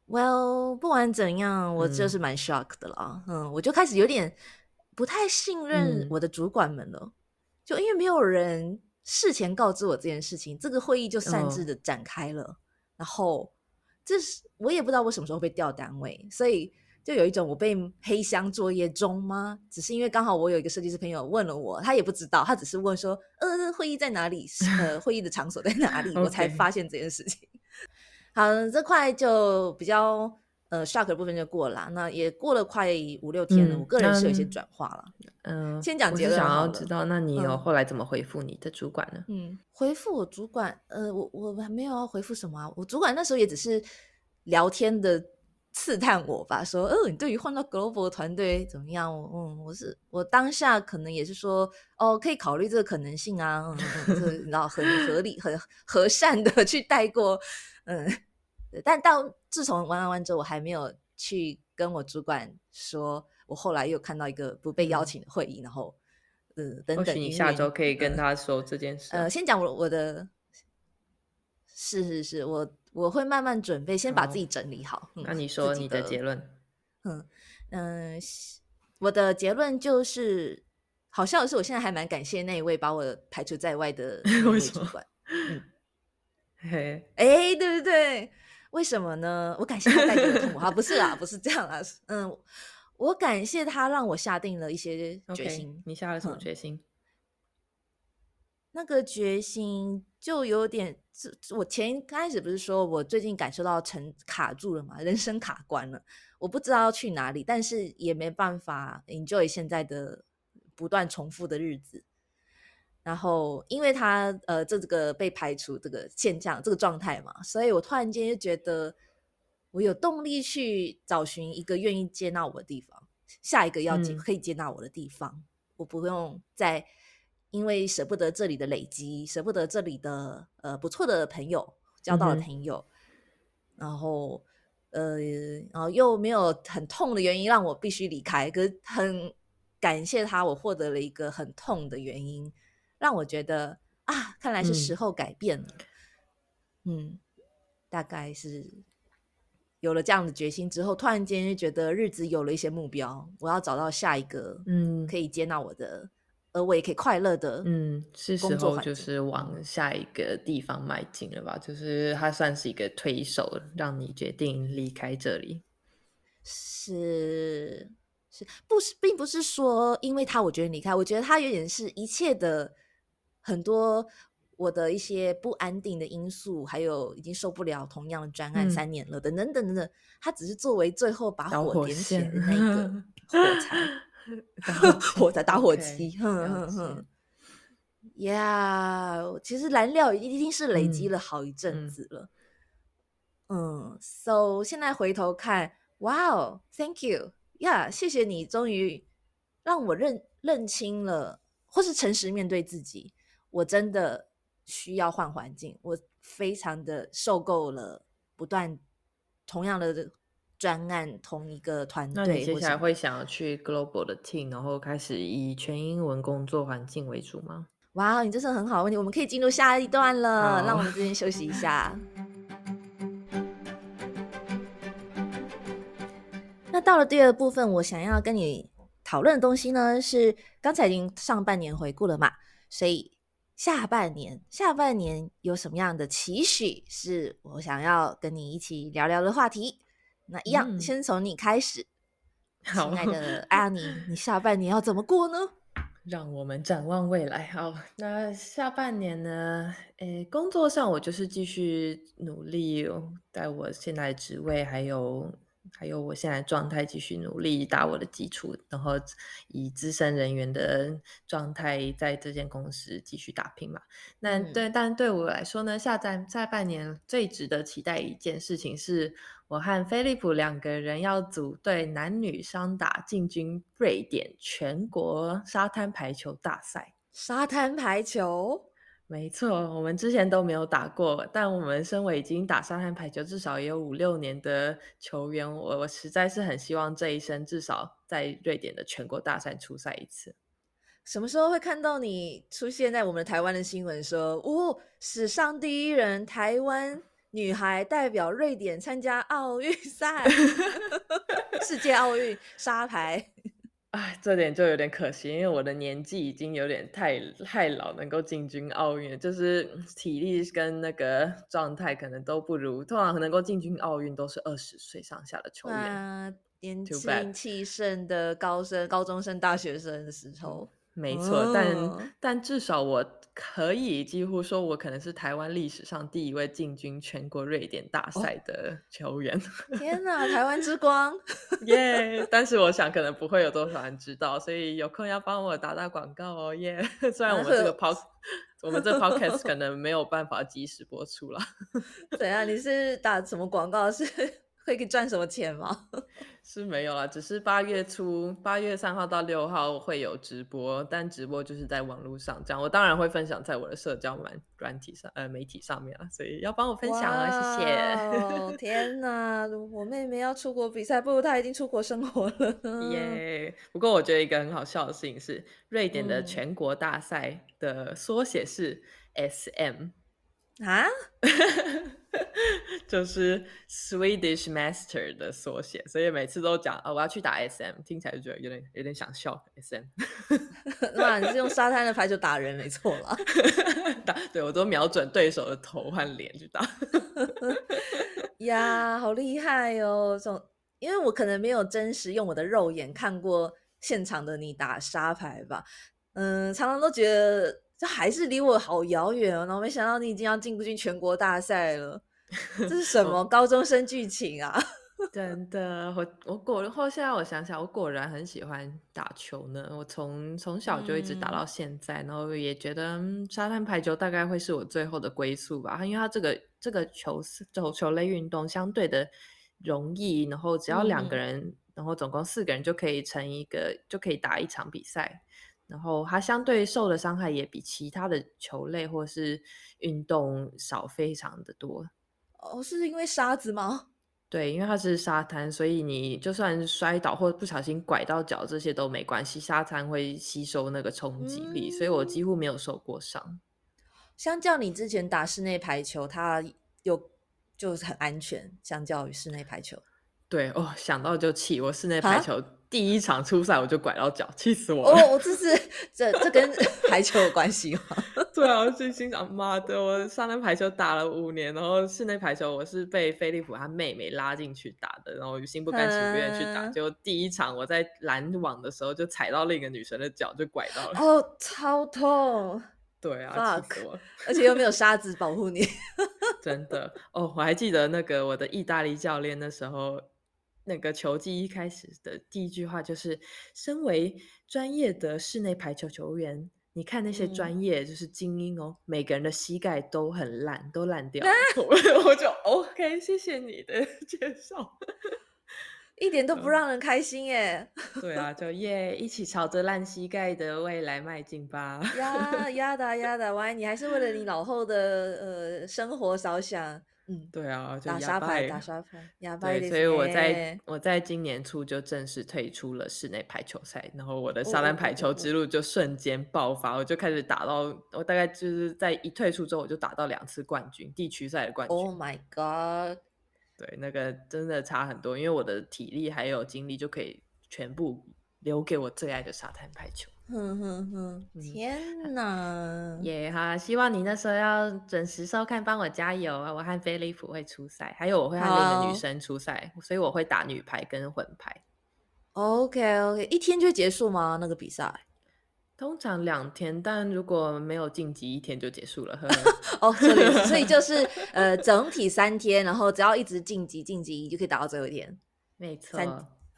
Speaker 1: Well，不管怎样，我就是蛮 shock 的了。嗯，我就开始有点。不太信任我的主管们了，就因为没有人事前告知我这件事情，这个会议就擅自的展开了。然后，这是我也不知道我什么时候被调单位，所以就有一种我被黑箱作业中吗？只是因为刚好我有一个设计师朋友问了我，他也不知道，他只是问说，呃，会议在哪里？呃，(laughs) 会议的场所在哪里？我才发现这件事情。(laughs) 好，这块就比较呃 shock 的部分就过了，那也过了快五六天了。我个人是有一些转化了。
Speaker 2: 嗯，
Speaker 1: 先讲结论。
Speaker 2: 想要知道，那你有后来怎么回复你的主管呢？
Speaker 1: 嗯，回复我主管，呃，我我还没有要回复什么啊。我主管那时候也只是聊天的。刺探我吧，说，哦，你对于换到 global 团队怎么样？嗯，我是我当下可能也是说，哦，可以考虑这个可能性啊，嗯，然后很合理、很和善的去带过，嗯，但到自从玩完完之后，我还没有去跟我主管说，我后来又看到一个不被邀请的会议，然后，呃，等等，
Speaker 2: 你下周可以跟他说这件事。
Speaker 1: 呃，先讲我我的，是是是，我。我会慢慢准备，先把自己整理好。
Speaker 2: 那你说你的结论？
Speaker 1: 嗯嗯，我的结论就是，好笑的是，我现在还蛮感谢那一位把我排除在外的 (laughs) 主管。嗯，嘿，哎，对对对，为什么呢？我感谢他带给我痛苦。哈，不是啦，不是这样啊。嗯，我感谢他让我下定了一些决心。
Speaker 2: 你下了什么决心？
Speaker 1: 那个决心就有点，我前开始不是说我最近感受到成卡住了嘛，人生卡关了，我不知道要去哪里，但是也没办法 enjoy 现在的不断重复的日子。然后因为他呃这这个被排除这个现象这个状态嘛，所以我突然间就觉得我有动力去找寻一个愿意接纳我的地方，下一个要接可以接纳我的地方，我不用再。因为舍不得这里的累积，舍不得这里的呃不错的朋友交到了朋友，然后呃，然后又没有很痛的原因让我必须离开，可是很感谢他，我获得了一个很痛的原因，让我觉得啊，看来是时候改变了。嗯，大概是有了这样的决心之后，突然间就觉得日子有了一些目标，我要找到下一个嗯可以接纳我的。而我也可以快乐的，
Speaker 2: 嗯，是时候就是往下一个地方迈进了吧？就是它算是一个推手，让你决定离开这里。
Speaker 1: 是是，不是，并不是说因为他我觉得离开，我觉得他有点是一切的很多我的一些不安定的因素，还有已经受不了同样的专案三年了等等等等，他只是作为最后把火点起来的那个火柴。火柴 (laughs) (laughs) 打火机，哼哼哼，呀，其实燃料一定是累积了好一阵子了。嗯，so 现在回头看，哇哦，thank you，呀，谢谢你，终于让我认认清了，或是诚实面对自己，我真的需要换环境，我非常的受够了不断同样的。专案同一个团队，
Speaker 2: 那你接下来会想要去 global 的 team，然后开始以全英文工作环境为主吗？
Speaker 1: 哇，你这是很好的问题，我们可以进入下一段了。让我们这边休息一下。(laughs) 那到了第二部分，我想要跟你讨论的东西呢，是刚才已经上半年回顾了嘛，所以下半年下半年有什么样的期许，是我想要跟你一起聊聊的话题。那一样，先从你开始，(laughs) 亲爱的阿尼，你下半年要怎么过呢？
Speaker 2: 让我们展望未来。好，那下半年呢？诶，工作上我就是继续努力，在我现在的职位还有。还有我现在状态，继续努力打我的基础，然后以资深人员的状态在这间公司继续打拼嘛。那对，但对我来说呢，下在下半年最值得期待一件事情，是我和菲利普两个人要组队男女双打进军瑞典全国沙滩排球大赛。
Speaker 1: 沙滩排球。
Speaker 2: 没错，我们之前都没有打过，但我们身为已经打沙滩排球至少也有五六年的球员，我我实在是很希望这一生至少在瑞典的全国大赛出赛一次。
Speaker 1: 什么时候会看到你出现在我们台湾的新闻？说哦，史上第一人，台湾女孩代表瑞典参加奥运赛，(laughs) 世界奥运沙排。
Speaker 2: 哎，这点就有点可惜，因为我的年纪已经有点太太老，能够进军奥运，就是体力跟那个状态可能都不如。通常能够进军奥运都是二十岁上下的球员。
Speaker 1: 年轻气盛的高生、高中生、大学生的时候。
Speaker 2: 没错，但
Speaker 1: 哦
Speaker 2: 但至少我可以几乎说，我可能是台湾历史上第一位进军全国瑞典大赛的球员，
Speaker 1: 天哪，台湾之光！(laughs)
Speaker 2: 耶！但是我想可能不会有多少人知道，所以有空要帮我打打广告哦，耶！(laughs) 虽然我们这个 pod 我们这 podcast (laughs) 可能没有办法及时播出啦。
Speaker 1: 怎样？你是打什么广告？是会赚什么钱吗？(laughs)
Speaker 2: 是没有啦，只是八月初，八月三号到六号会有直播，但直播就是在网络上这样。我当然会分享在我的社交软软体上，呃，媒体上面了，所以要帮我分享啊，谢谢。(laughs)
Speaker 1: 天哪，我妹妹要出国比赛，不如她已经出国生活了。
Speaker 2: 耶不过我觉得一个很好笑的事情是，瑞典的
Speaker 1: 嗯
Speaker 2: 全国大赛的缩写是 SM，
Speaker 1: 啊！(laughs) (laughs)
Speaker 2: 就是 Swedish Master 的缩写，所以每次都讲啊、我要去打 SM，听起来就觉得有点有点想笑 SM。(laughs)
Speaker 1: 那你是用沙滩的排球打人，没错啦。(laughs)
Speaker 2: 打对我都瞄准对手的头和脸去打。
Speaker 1: 呀，好厉害哦！这种，因为我可能没有真实用我的肉眼看过现场的你打沙排吧，嗯，常常都觉得这还是离我好遥远哦。然后没想到你已经要进不进全国大赛了，这是 (laughs) 什么高中生剧情啊？(laughs)
Speaker 2: 真的，我我果后现在我想想，我果然很喜欢打球呢。我从从小就一直打
Speaker 1: 嗯
Speaker 2: 到现在，然后也觉得、嗯、沙滩排球大概会是我最后的归宿吧。因为它这个这个球球球类运动相对的容易，然后只要两个
Speaker 1: 嗯
Speaker 2: 人，然后总共四个人就可以成一个，就可以打一场比赛。然后它相对受的伤害也比其他的球类或是运动少非常的多。
Speaker 1: 哦，是因为沙子吗？
Speaker 2: 对，因为它是沙滩，所以你就算摔倒或不小心拐到脚，这些都没关系，沙滩会吸收那个冲击力，所以我几乎没有受过伤。
Speaker 1: 相较你之前打室内排球，它有就是很安全，相较于室内排球。
Speaker 2: 对哦，想到就气，我室内排
Speaker 1: 啊
Speaker 2: 球第一场初赛我就拐到脚，气死我了。
Speaker 1: 哦，我这是这这跟排球有关系吗？(laughs)
Speaker 2: 对啊，我就心想，妈的，我沙滩排球打了五年，然后室内排球我是被菲利普他妹妹拉进去打的，然后心不甘情不愿去打，
Speaker 1: 嗯
Speaker 2: 结果第一场我在拦网的时候就踩到另一个女生的脚，就拐到了。
Speaker 1: 哦，超痛，
Speaker 2: 对啊，气
Speaker 1: fuck
Speaker 2: 死我！
Speaker 1: 而且又没有沙子保护你。(laughs)
Speaker 2: 真的哦，我还记得那个我的意大利教练那时候，那个球技一开始的第一句话就是：身为专业的室内排球球员，你看那些
Speaker 1: 嗯
Speaker 2: 专业就是精英哦，每个人的膝盖都很烂，都烂掉了。我 (laughs) 我就 OK，谢谢你的 (laughs) 介绍。(laughs)
Speaker 1: 一点都不
Speaker 2: 嗯
Speaker 1: 让人开心耶！
Speaker 2: 对啊，就耶，一起朝着烂膝盖的未来迈进吧。
Speaker 1: 呀呀的呀的，喂，你还是为了你老后的呃生活着想，嗯，
Speaker 2: 对啊，就哑
Speaker 1: 打沙排，打沙排，哑 (laughs) 巴
Speaker 2: 对，所以我在我在今年初就正式退出了室内排球赛，然后我的沙滩排球
Speaker 1: 哦
Speaker 2: 之路就瞬间爆发，我就开始打到我大概就是在一退出之后，我就打到两次冠军，地区赛的冠军。
Speaker 1: ，Oh my God，
Speaker 2: 对，那个真的差很多，因为我的体力还有精力就可以全部留给我最爱的沙滩排球。
Speaker 1: 哼哼哼，
Speaker 2: 嗯
Speaker 1: 天哪！
Speaker 2: 也、哈！希望你那时候要准时收看，帮我加油啊！我和菲利普会出赛，还有我会和另一个女生出赛，所以我会打女排跟混排。
Speaker 1: OK OK，一天就结束吗？那个比赛？
Speaker 2: 通常两天，但如果没有晋级，一天就结束了。(laughs)
Speaker 1: 哦，这里，所以就是呃，整体三天，然后只要一直晋级晋级，就可以打到最后一天。
Speaker 2: 没错，
Speaker 1: 三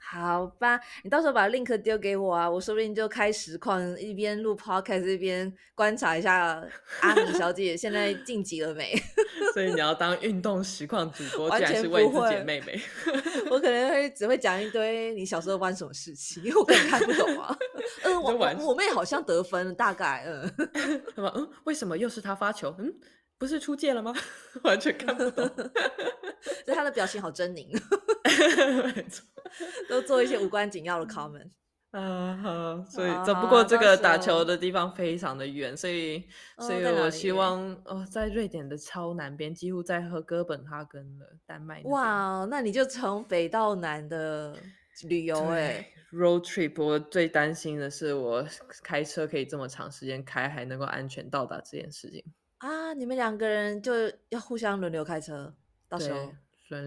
Speaker 1: 好吧，你到时候把 link 丢给我啊，我说不定就开实况，一边录 podcast 一边观察一下阿米小姐现在晋级了没。(laughs)
Speaker 2: 所以你要当运动实况主播，
Speaker 1: 完全
Speaker 2: 是为自己妹妹。(laughs)
Speaker 1: 我可能会只会讲一堆你小时候玩什么事情，因为我根本看不懂啊。嗯，(laughs) 我我我妹好像得分了，大概嗯。
Speaker 2: 什么，嗯，为什么又是她发球？嗯，不是出界了吗？(laughs) 完全看不懂。(laughs)
Speaker 1: 所以她的表情好狰狞，(laughs)
Speaker 2: 没错。
Speaker 1: 都做一些无关紧要的 comment。
Speaker 2: 啊，好，所以只不过这个打球的地方非常的远，所以所以我希望哦，在瑞典的超南边，几乎在和哥本哈根了，丹麦。
Speaker 1: 哇，那你就从北到南的旅游哎、
Speaker 2: ，road trip，我最担心的是我开车可以这么长时间开，还能够安全到达这件事情。
Speaker 1: 啊，你们两个人就要互相轮流开车，到时候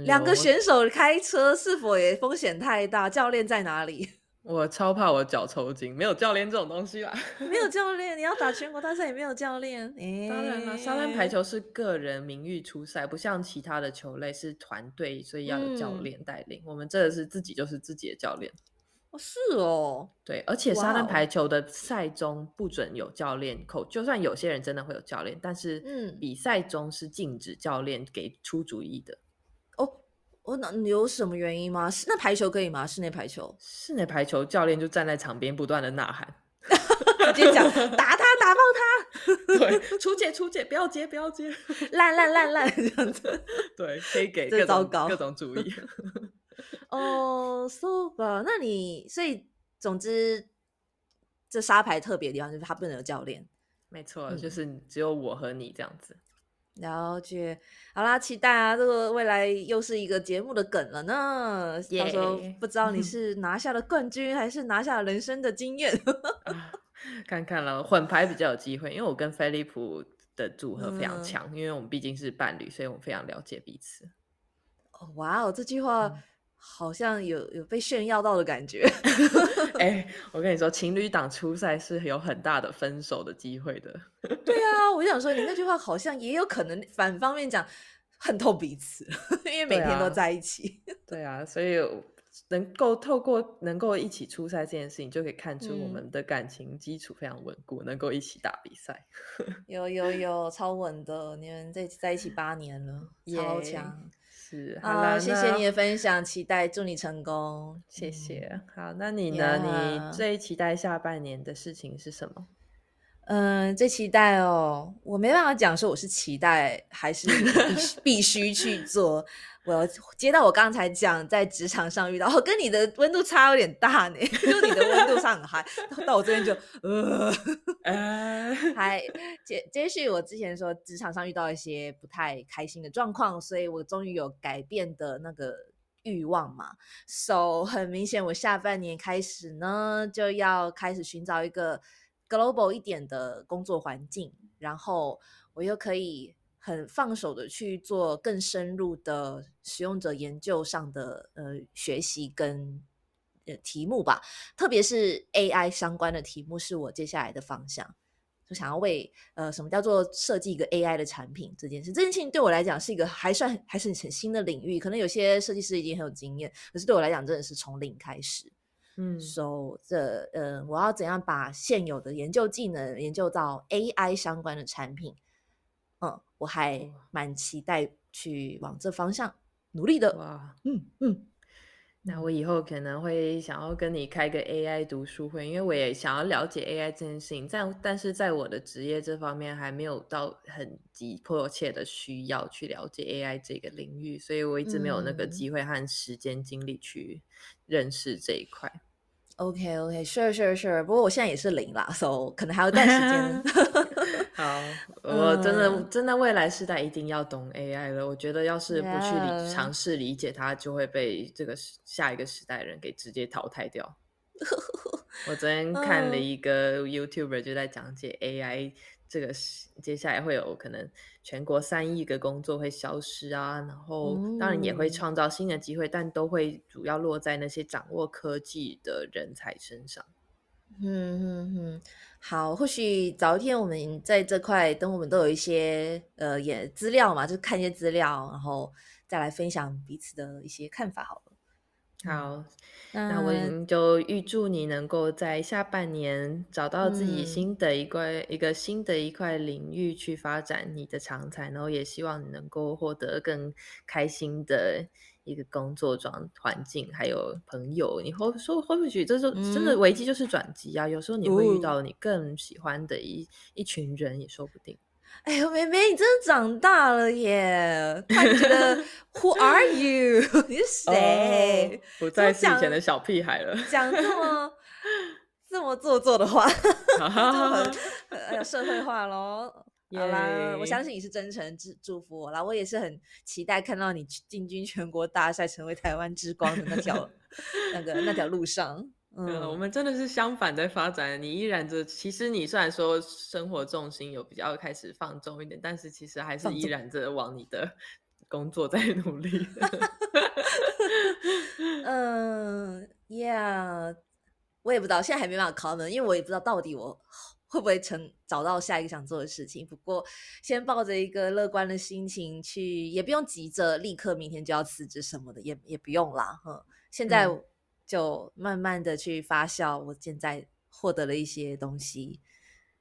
Speaker 1: 两个选手开车是否也风险太大？教练在哪里？(laughs)
Speaker 2: 我超怕我脚抽筋，没有教练这种东西啦。
Speaker 1: 没有 (laughs) 教练，你要打全国大赛也没有教练。
Speaker 2: 当然了，沙滩排球是个人名誉出赛，不像其他的球类是团队，所以要有教
Speaker 1: 嗯
Speaker 2: 练带领。我们这个是自己就是自己的教练。
Speaker 1: 哦，是哦，
Speaker 2: 对，而且沙滩排球的赛中不准有教练扣，就算有些人真的会有教练，但是
Speaker 1: 嗯
Speaker 2: 比赛中是禁止教练给出主意的。
Speaker 1: 哦，我那有什么原因吗？是那排球可以吗？室内排球
Speaker 2: 室内排球教练就站在场边不断的呐喊，(laughs)
Speaker 1: 直接讲打他打爆他 (laughs)
Speaker 2: 对，(laughs) 出界出界，不要接不要接，
Speaker 1: 他，烂烂烂烂这样子。
Speaker 2: 对，可以给
Speaker 1: 这
Speaker 2: 各种
Speaker 1: 糟糕
Speaker 2: 各种主意。
Speaker 1: 哦，so 吧，那你所以总之，这沙排特别的地方就是他不能有教练。
Speaker 2: 没错，
Speaker 1: 嗯
Speaker 2: 就是只有我和你这样子。
Speaker 1: 了解，好啦，期待啊！这个未来又是一个节目的梗了呢。到时候不知道你 (laughs) 是拿下了冠军，还是拿下了人生的经验。
Speaker 2: 啊，(laughs) 看看了，混排比较有机会，因为我跟飞利浦的组合非常
Speaker 1: 嗯
Speaker 2: 强，因为我们毕竟是伴侣，所以我们非常了解彼此。
Speaker 1: 哦哇哦，这句话
Speaker 2: 嗯
Speaker 1: 好像有有被炫耀到的感觉。(laughs) (laughs)
Speaker 2: 哎、我跟你说，情侣档初赛是有很大的分手的机会的。(laughs)
Speaker 1: 对啊，我就想说，你那句话好像也有可能反方面讲恨透彼此，因为每天都
Speaker 2: 啊
Speaker 1: 在一起。
Speaker 2: 对啊，所以能够透过能够一起出赛这件事情，就可以看出我
Speaker 1: 嗯
Speaker 2: 们的感情基础非常稳固，能够一起打比赛。
Speaker 1: 有有有，超稳的，你们在在一起八年了，超强。
Speaker 2: 是，好
Speaker 1: 谢谢你的分享，期待祝你成功。
Speaker 2: 谢
Speaker 1: 嗯。
Speaker 2: 谢。好，那你呢？
Speaker 1: 呀
Speaker 2: 你最期待下半年的事情是什么？
Speaker 1: 嗯，最期待哦，我没办法讲说我是期待还是必 (laughs) 须去做。我接到我刚才讲在职场上遇到，哦，跟你的温度差有点大呢，就你的温度上很嗨，到到我这边就呃，(laughs)
Speaker 2: 呃，(laughs)
Speaker 1: 还接接续我之前说职场上遇到一些不太开心的状况，所以我终于有改变的那个欲望嘛。So 很明显，我下半年开始呢，就要开始寻找一个 global 一点的工作环境，然后我又可以很放手的去做更深入的使用者研究上的呃学习跟呃题目吧，特别是 AI 相关的题目是我接下来的方向。就想要为呃什么叫做设计一个 AI 的产品这件事，这件事情对我来讲是一个还算还是很新的领域，可能有些设计师已经很有经验，可是对我来讲真的是从零开始。
Speaker 2: 嗯
Speaker 1: ，So 这呃，我要怎样把现有的研究技能研究到 AI 相关的产品？嗯，我还蛮期待去往这方向努力的。
Speaker 2: 哇，
Speaker 1: 嗯嗯，
Speaker 2: 那我以后可能会想要跟你开个 AI 读书会，因为我也想要了解 AI 这件事情，但但是在我的职业这方面还没有到很急迫切的需要去了解 AI 这个领域，所以我一直没有那个
Speaker 1: 嗯
Speaker 2: 机会和时间精力去认识这一块。
Speaker 1: OK OK，sure sure sure。不过我现在也是零啦，so 可能还有一段时间。(laughs) (laughs)
Speaker 2: 好，我真的、
Speaker 1: 嗯
Speaker 2: 真的未来时代一定要懂 AI 了。我觉得要是不去尝试理解它，就会被这个下一个时代人给直接淘汰掉。(laughs) 我昨天看了
Speaker 1: 嗯
Speaker 2: 一个 YouTuber 就在讲解 AI 这个是接下来会有可能全国三亿个工作会消失啊，然后当然也会
Speaker 1: 嗯
Speaker 2: 创造新的机会，但都会主要落在那些掌握科技的人才身上。
Speaker 1: 嗯嗯嗯，好，或许早一天我们在这块，等我们都有一些呃也资料嘛，就看一些资料，然后再来分享彼此的一些看法好了。
Speaker 2: 好，那我
Speaker 1: 们
Speaker 2: 就预祝你能够在下半年找到自己
Speaker 1: 嗯
Speaker 2: 新的一块、一个新的一块领域去发展你的长才，然后也希望你能够获得更开心的一个工作状环境，还有朋友。你或说或许这就真的
Speaker 1: 嗯
Speaker 2: 危机就是转机啊，有时候你会遇
Speaker 1: 哦
Speaker 2: 到你更喜欢的一一群人也说不定。
Speaker 1: 哎呦，妹妹，你真的长大了耶！突然觉得 (laughs) Who are you？(laughs) 你是谁？
Speaker 2: 哦不再是以前的小屁孩了。
Speaker 1: 讲这么 (laughs) 这么做作的话，就很呃社会化喽。好啦，我相信你是真诚祝祝福我啦，我也是很期待看到你进军全国大赛，成为台湾之光的那条那个那条路上。
Speaker 2: 嗯，我
Speaker 1: 嗯，
Speaker 2: 们真的是相反在发展。你依然这，其实你虽然说生活重心有比较开始放纵一点，但是其实还是依然着往你的工作在努力。(laughs)
Speaker 1: 嗯，Yeah，我也不知道，现在还没办法考呢，因为我也不知道到底我会不会成找到下一个想做的事情。不过，先抱着一个乐观的心情去，也不用急着立刻明天就要辞职什么的，也也不用啦。哼，现在就慢慢的去发酵，我现在获得了一些东西。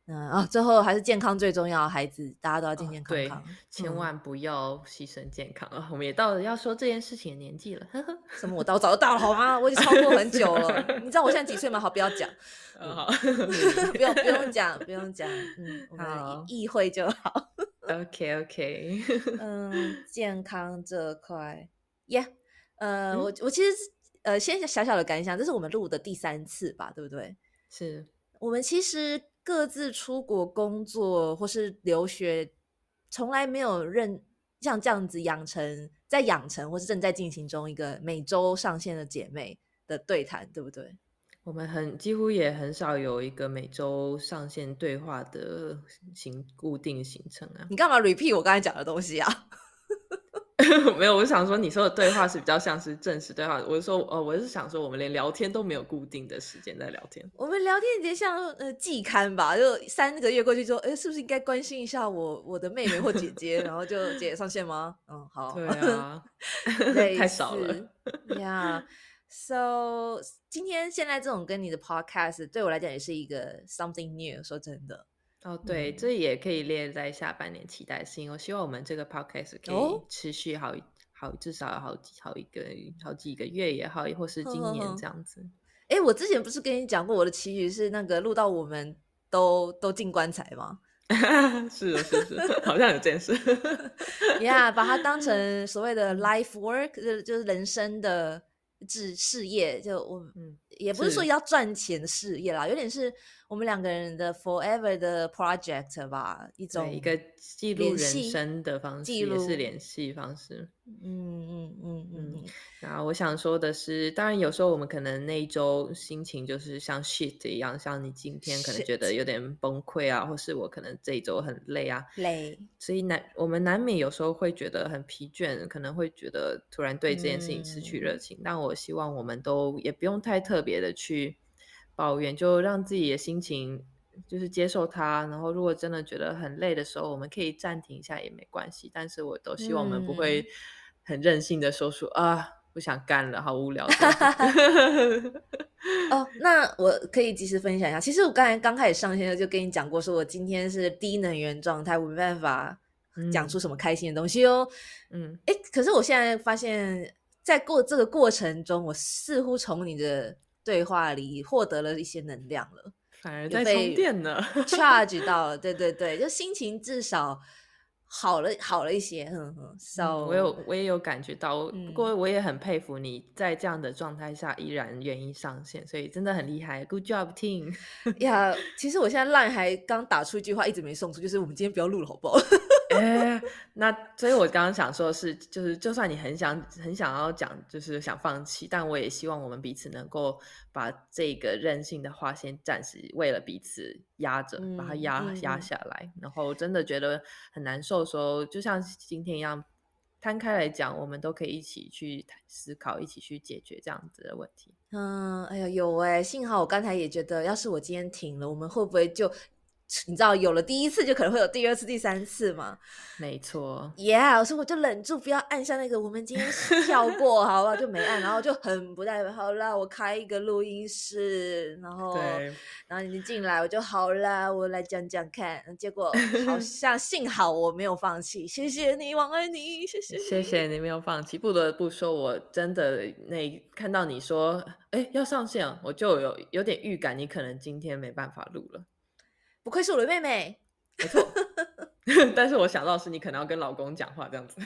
Speaker 1: 嗯啊，最后还是健康最重要，孩子大家都要健健康康，
Speaker 2: 千万不要牺牲健康啊！我们也到了要说这件事情的年纪了，呵呵。
Speaker 1: 什么？我到早就到了好吗？我已经超过很久了。(laughs) 你知道我现在几岁吗？好，不要讲。(laughs)
Speaker 2: 好，
Speaker 1: 不用不用讲，不用讲。(laughs) 嗯，我们意会就好。
Speaker 2: OK OK。
Speaker 1: 嗯，健康这块，Yeah。呃，我我其实呃，先小小的感想，这是我们录的第三次吧，对不对？
Speaker 2: 是
Speaker 1: 我们其实。各自出国工作或是留学，从来没有认像这样子养成在养成或是正在进行中一个每周上线的姐妹的对谈，对不对？
Speaker 2: 我们很几乎也很少有一个每周上线对话的行固定行程啊。
Speaker 1: 你干嘛 repeat 我刚才讲的东西啊？(laughs)
Speaker 2: 没有，我想说你说的对话是比较像是正式对话。我是说，呃，我是想说，我们连聊天都没有固定的时间在聊天。
Speaker 1: 我们聊天也像呃季刊吧，就三个月过去之后，哎，是不是应该关心一下我我的妹妹或姐姐？(laughs) 然后就姐姐上线吗？嗯，好。
Speaker 2: 对啊，(laughs) 太少了。
Speaker 1: Yeah，so 今天现在这种跟你的 podcast 对我来讲也是一个 something new。说真的。
Speaker 2: 哦，对，这也可以列在下半年期待性。我希望我们这个 podcast 可以持续好好至少好几好一个好几个月也好，或是今年这样子。
Speaker 1: 哎，我之前不是跟你讲过我的期许是那个录到我们都都进棺材吗？(laughs)
Speaker 2: 是是是，好像有件事。(laughs)
Speaker 1: 呀，把它当成 (laughs) 所谓的 life work，就就是人生的志事业。就我嗯，也不是说要赚钱的事业啦，有点是。我们两个人的 forever 的 project 吧，一种
Speaker 2: 一个记录人生的方式，也是联系方式。
Speaker 1: 嗯嗯嗯嗯。
Speaker 2: 那我想说的是，当然有时候我们可能那一周心情就是像 shit 一样，像你今天可能觉得有点崩溃啊，或是我可能这一周很累啊，
Speaker 1: 累。
Speaker 2: 所以难，我们难免有时候会觉得很疲倦，可能会觉得突然对这件事情失去热情。但我希望我们都也不用太特别的去。抱怨就让自己的心情就是接受它，然后如果真的觉得很累的时候，我们可以暂停一下也没关系。但是我都希望我们不会很任性的说出啊不想干了，好无聊。(laughs)
Speaker 1: 哦，(laughs) 那我可以及时分享一下。其实我刚才刚开始上线就跟你讲过，说我今天是低能源状态，我没办法讲出什么开心的东西哦。嗯，哎，可是我现在发现，在过这个过程中，我似乎从你的。对话里获得了一些能量了，
Speaker 2: 反而在充电呢
Speaker 1: ，charge (laughs) 到了，对对对，就心情至少好了好了一些，哼哼。So
Speaker 2: 我有我也有感觉到，不过我也很佩服你在这样的状态下依然愿意上线，所以真的很厉害，Good job team。
Speaker 1: 呀，(laughs) 其实我现在 line 还刚打出一句话，一直没送出，就是我们今天不要录了，好不好？(laughs)
Speaker 2: 哎，(laughs) 那所以，我刚刚想说的是，就是就算你很想很想要讲，就是想放弃，但我也希望我们彼此能够把这个任性的话先暂时为了彼此压着，把它压压下来。然后真的觉得很难受的时候，就像今天一样，摊开来讲，我们都可以一起去思考，一起去解决这样子的问题。
Speaker 1: 嗯，哎呀，有哎，幸好我刚才也觉得，要是我今天停了，我们会不会就？你知道有了第一次，就可能会有第二次、第三次嘛？
Speaker 2: 没错
Speaker 1: ，Yeah，所以我就忍住不要按下那个我们今天 (laughs) 跳过，好不好，就没按，然后就很不代表好啦，我开一个录音室，然后，然后你进来，我就好啦，我来讲讲看。结果好 (laughs) 像幸好我没有放弃，谢谢你，王爱你，谢谢，
Speaker 2: 谢谢你没有放弃。不得不说，我真的那看到你说，哎，要上线，我就有有点预感，你可能今天没办法录了。
Speaker 1: 不愧是我的妹妹，
Speaker 2: 没错。(laughs) 但是我想到是你可能要跟老公讲话这样子。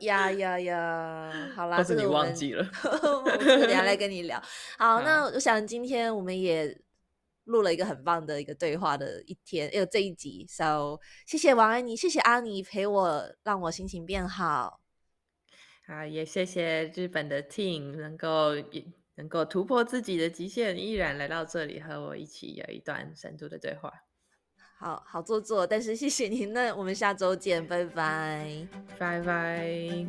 Speaker 1: 呀呀呀！好啦，
Speaker 2: 这个你忘记了，(laughs)
Speaker 1: 我等下来跟你聊。好，那我想今天我们也录了一个很棒的一个对话的一天，有这一集。So，谢谢王安妮，谢谢阿妮陪我，让我心情变好。
Speaker 2: 啊，也谢谢日本的 team 能够。能够突破自己的极限依然来到这里和我一起有一段深度的对话。
Speaker 1: 好好做作但是谢谢您那我们下周见拜拜。
Speaker 2: 拜拜。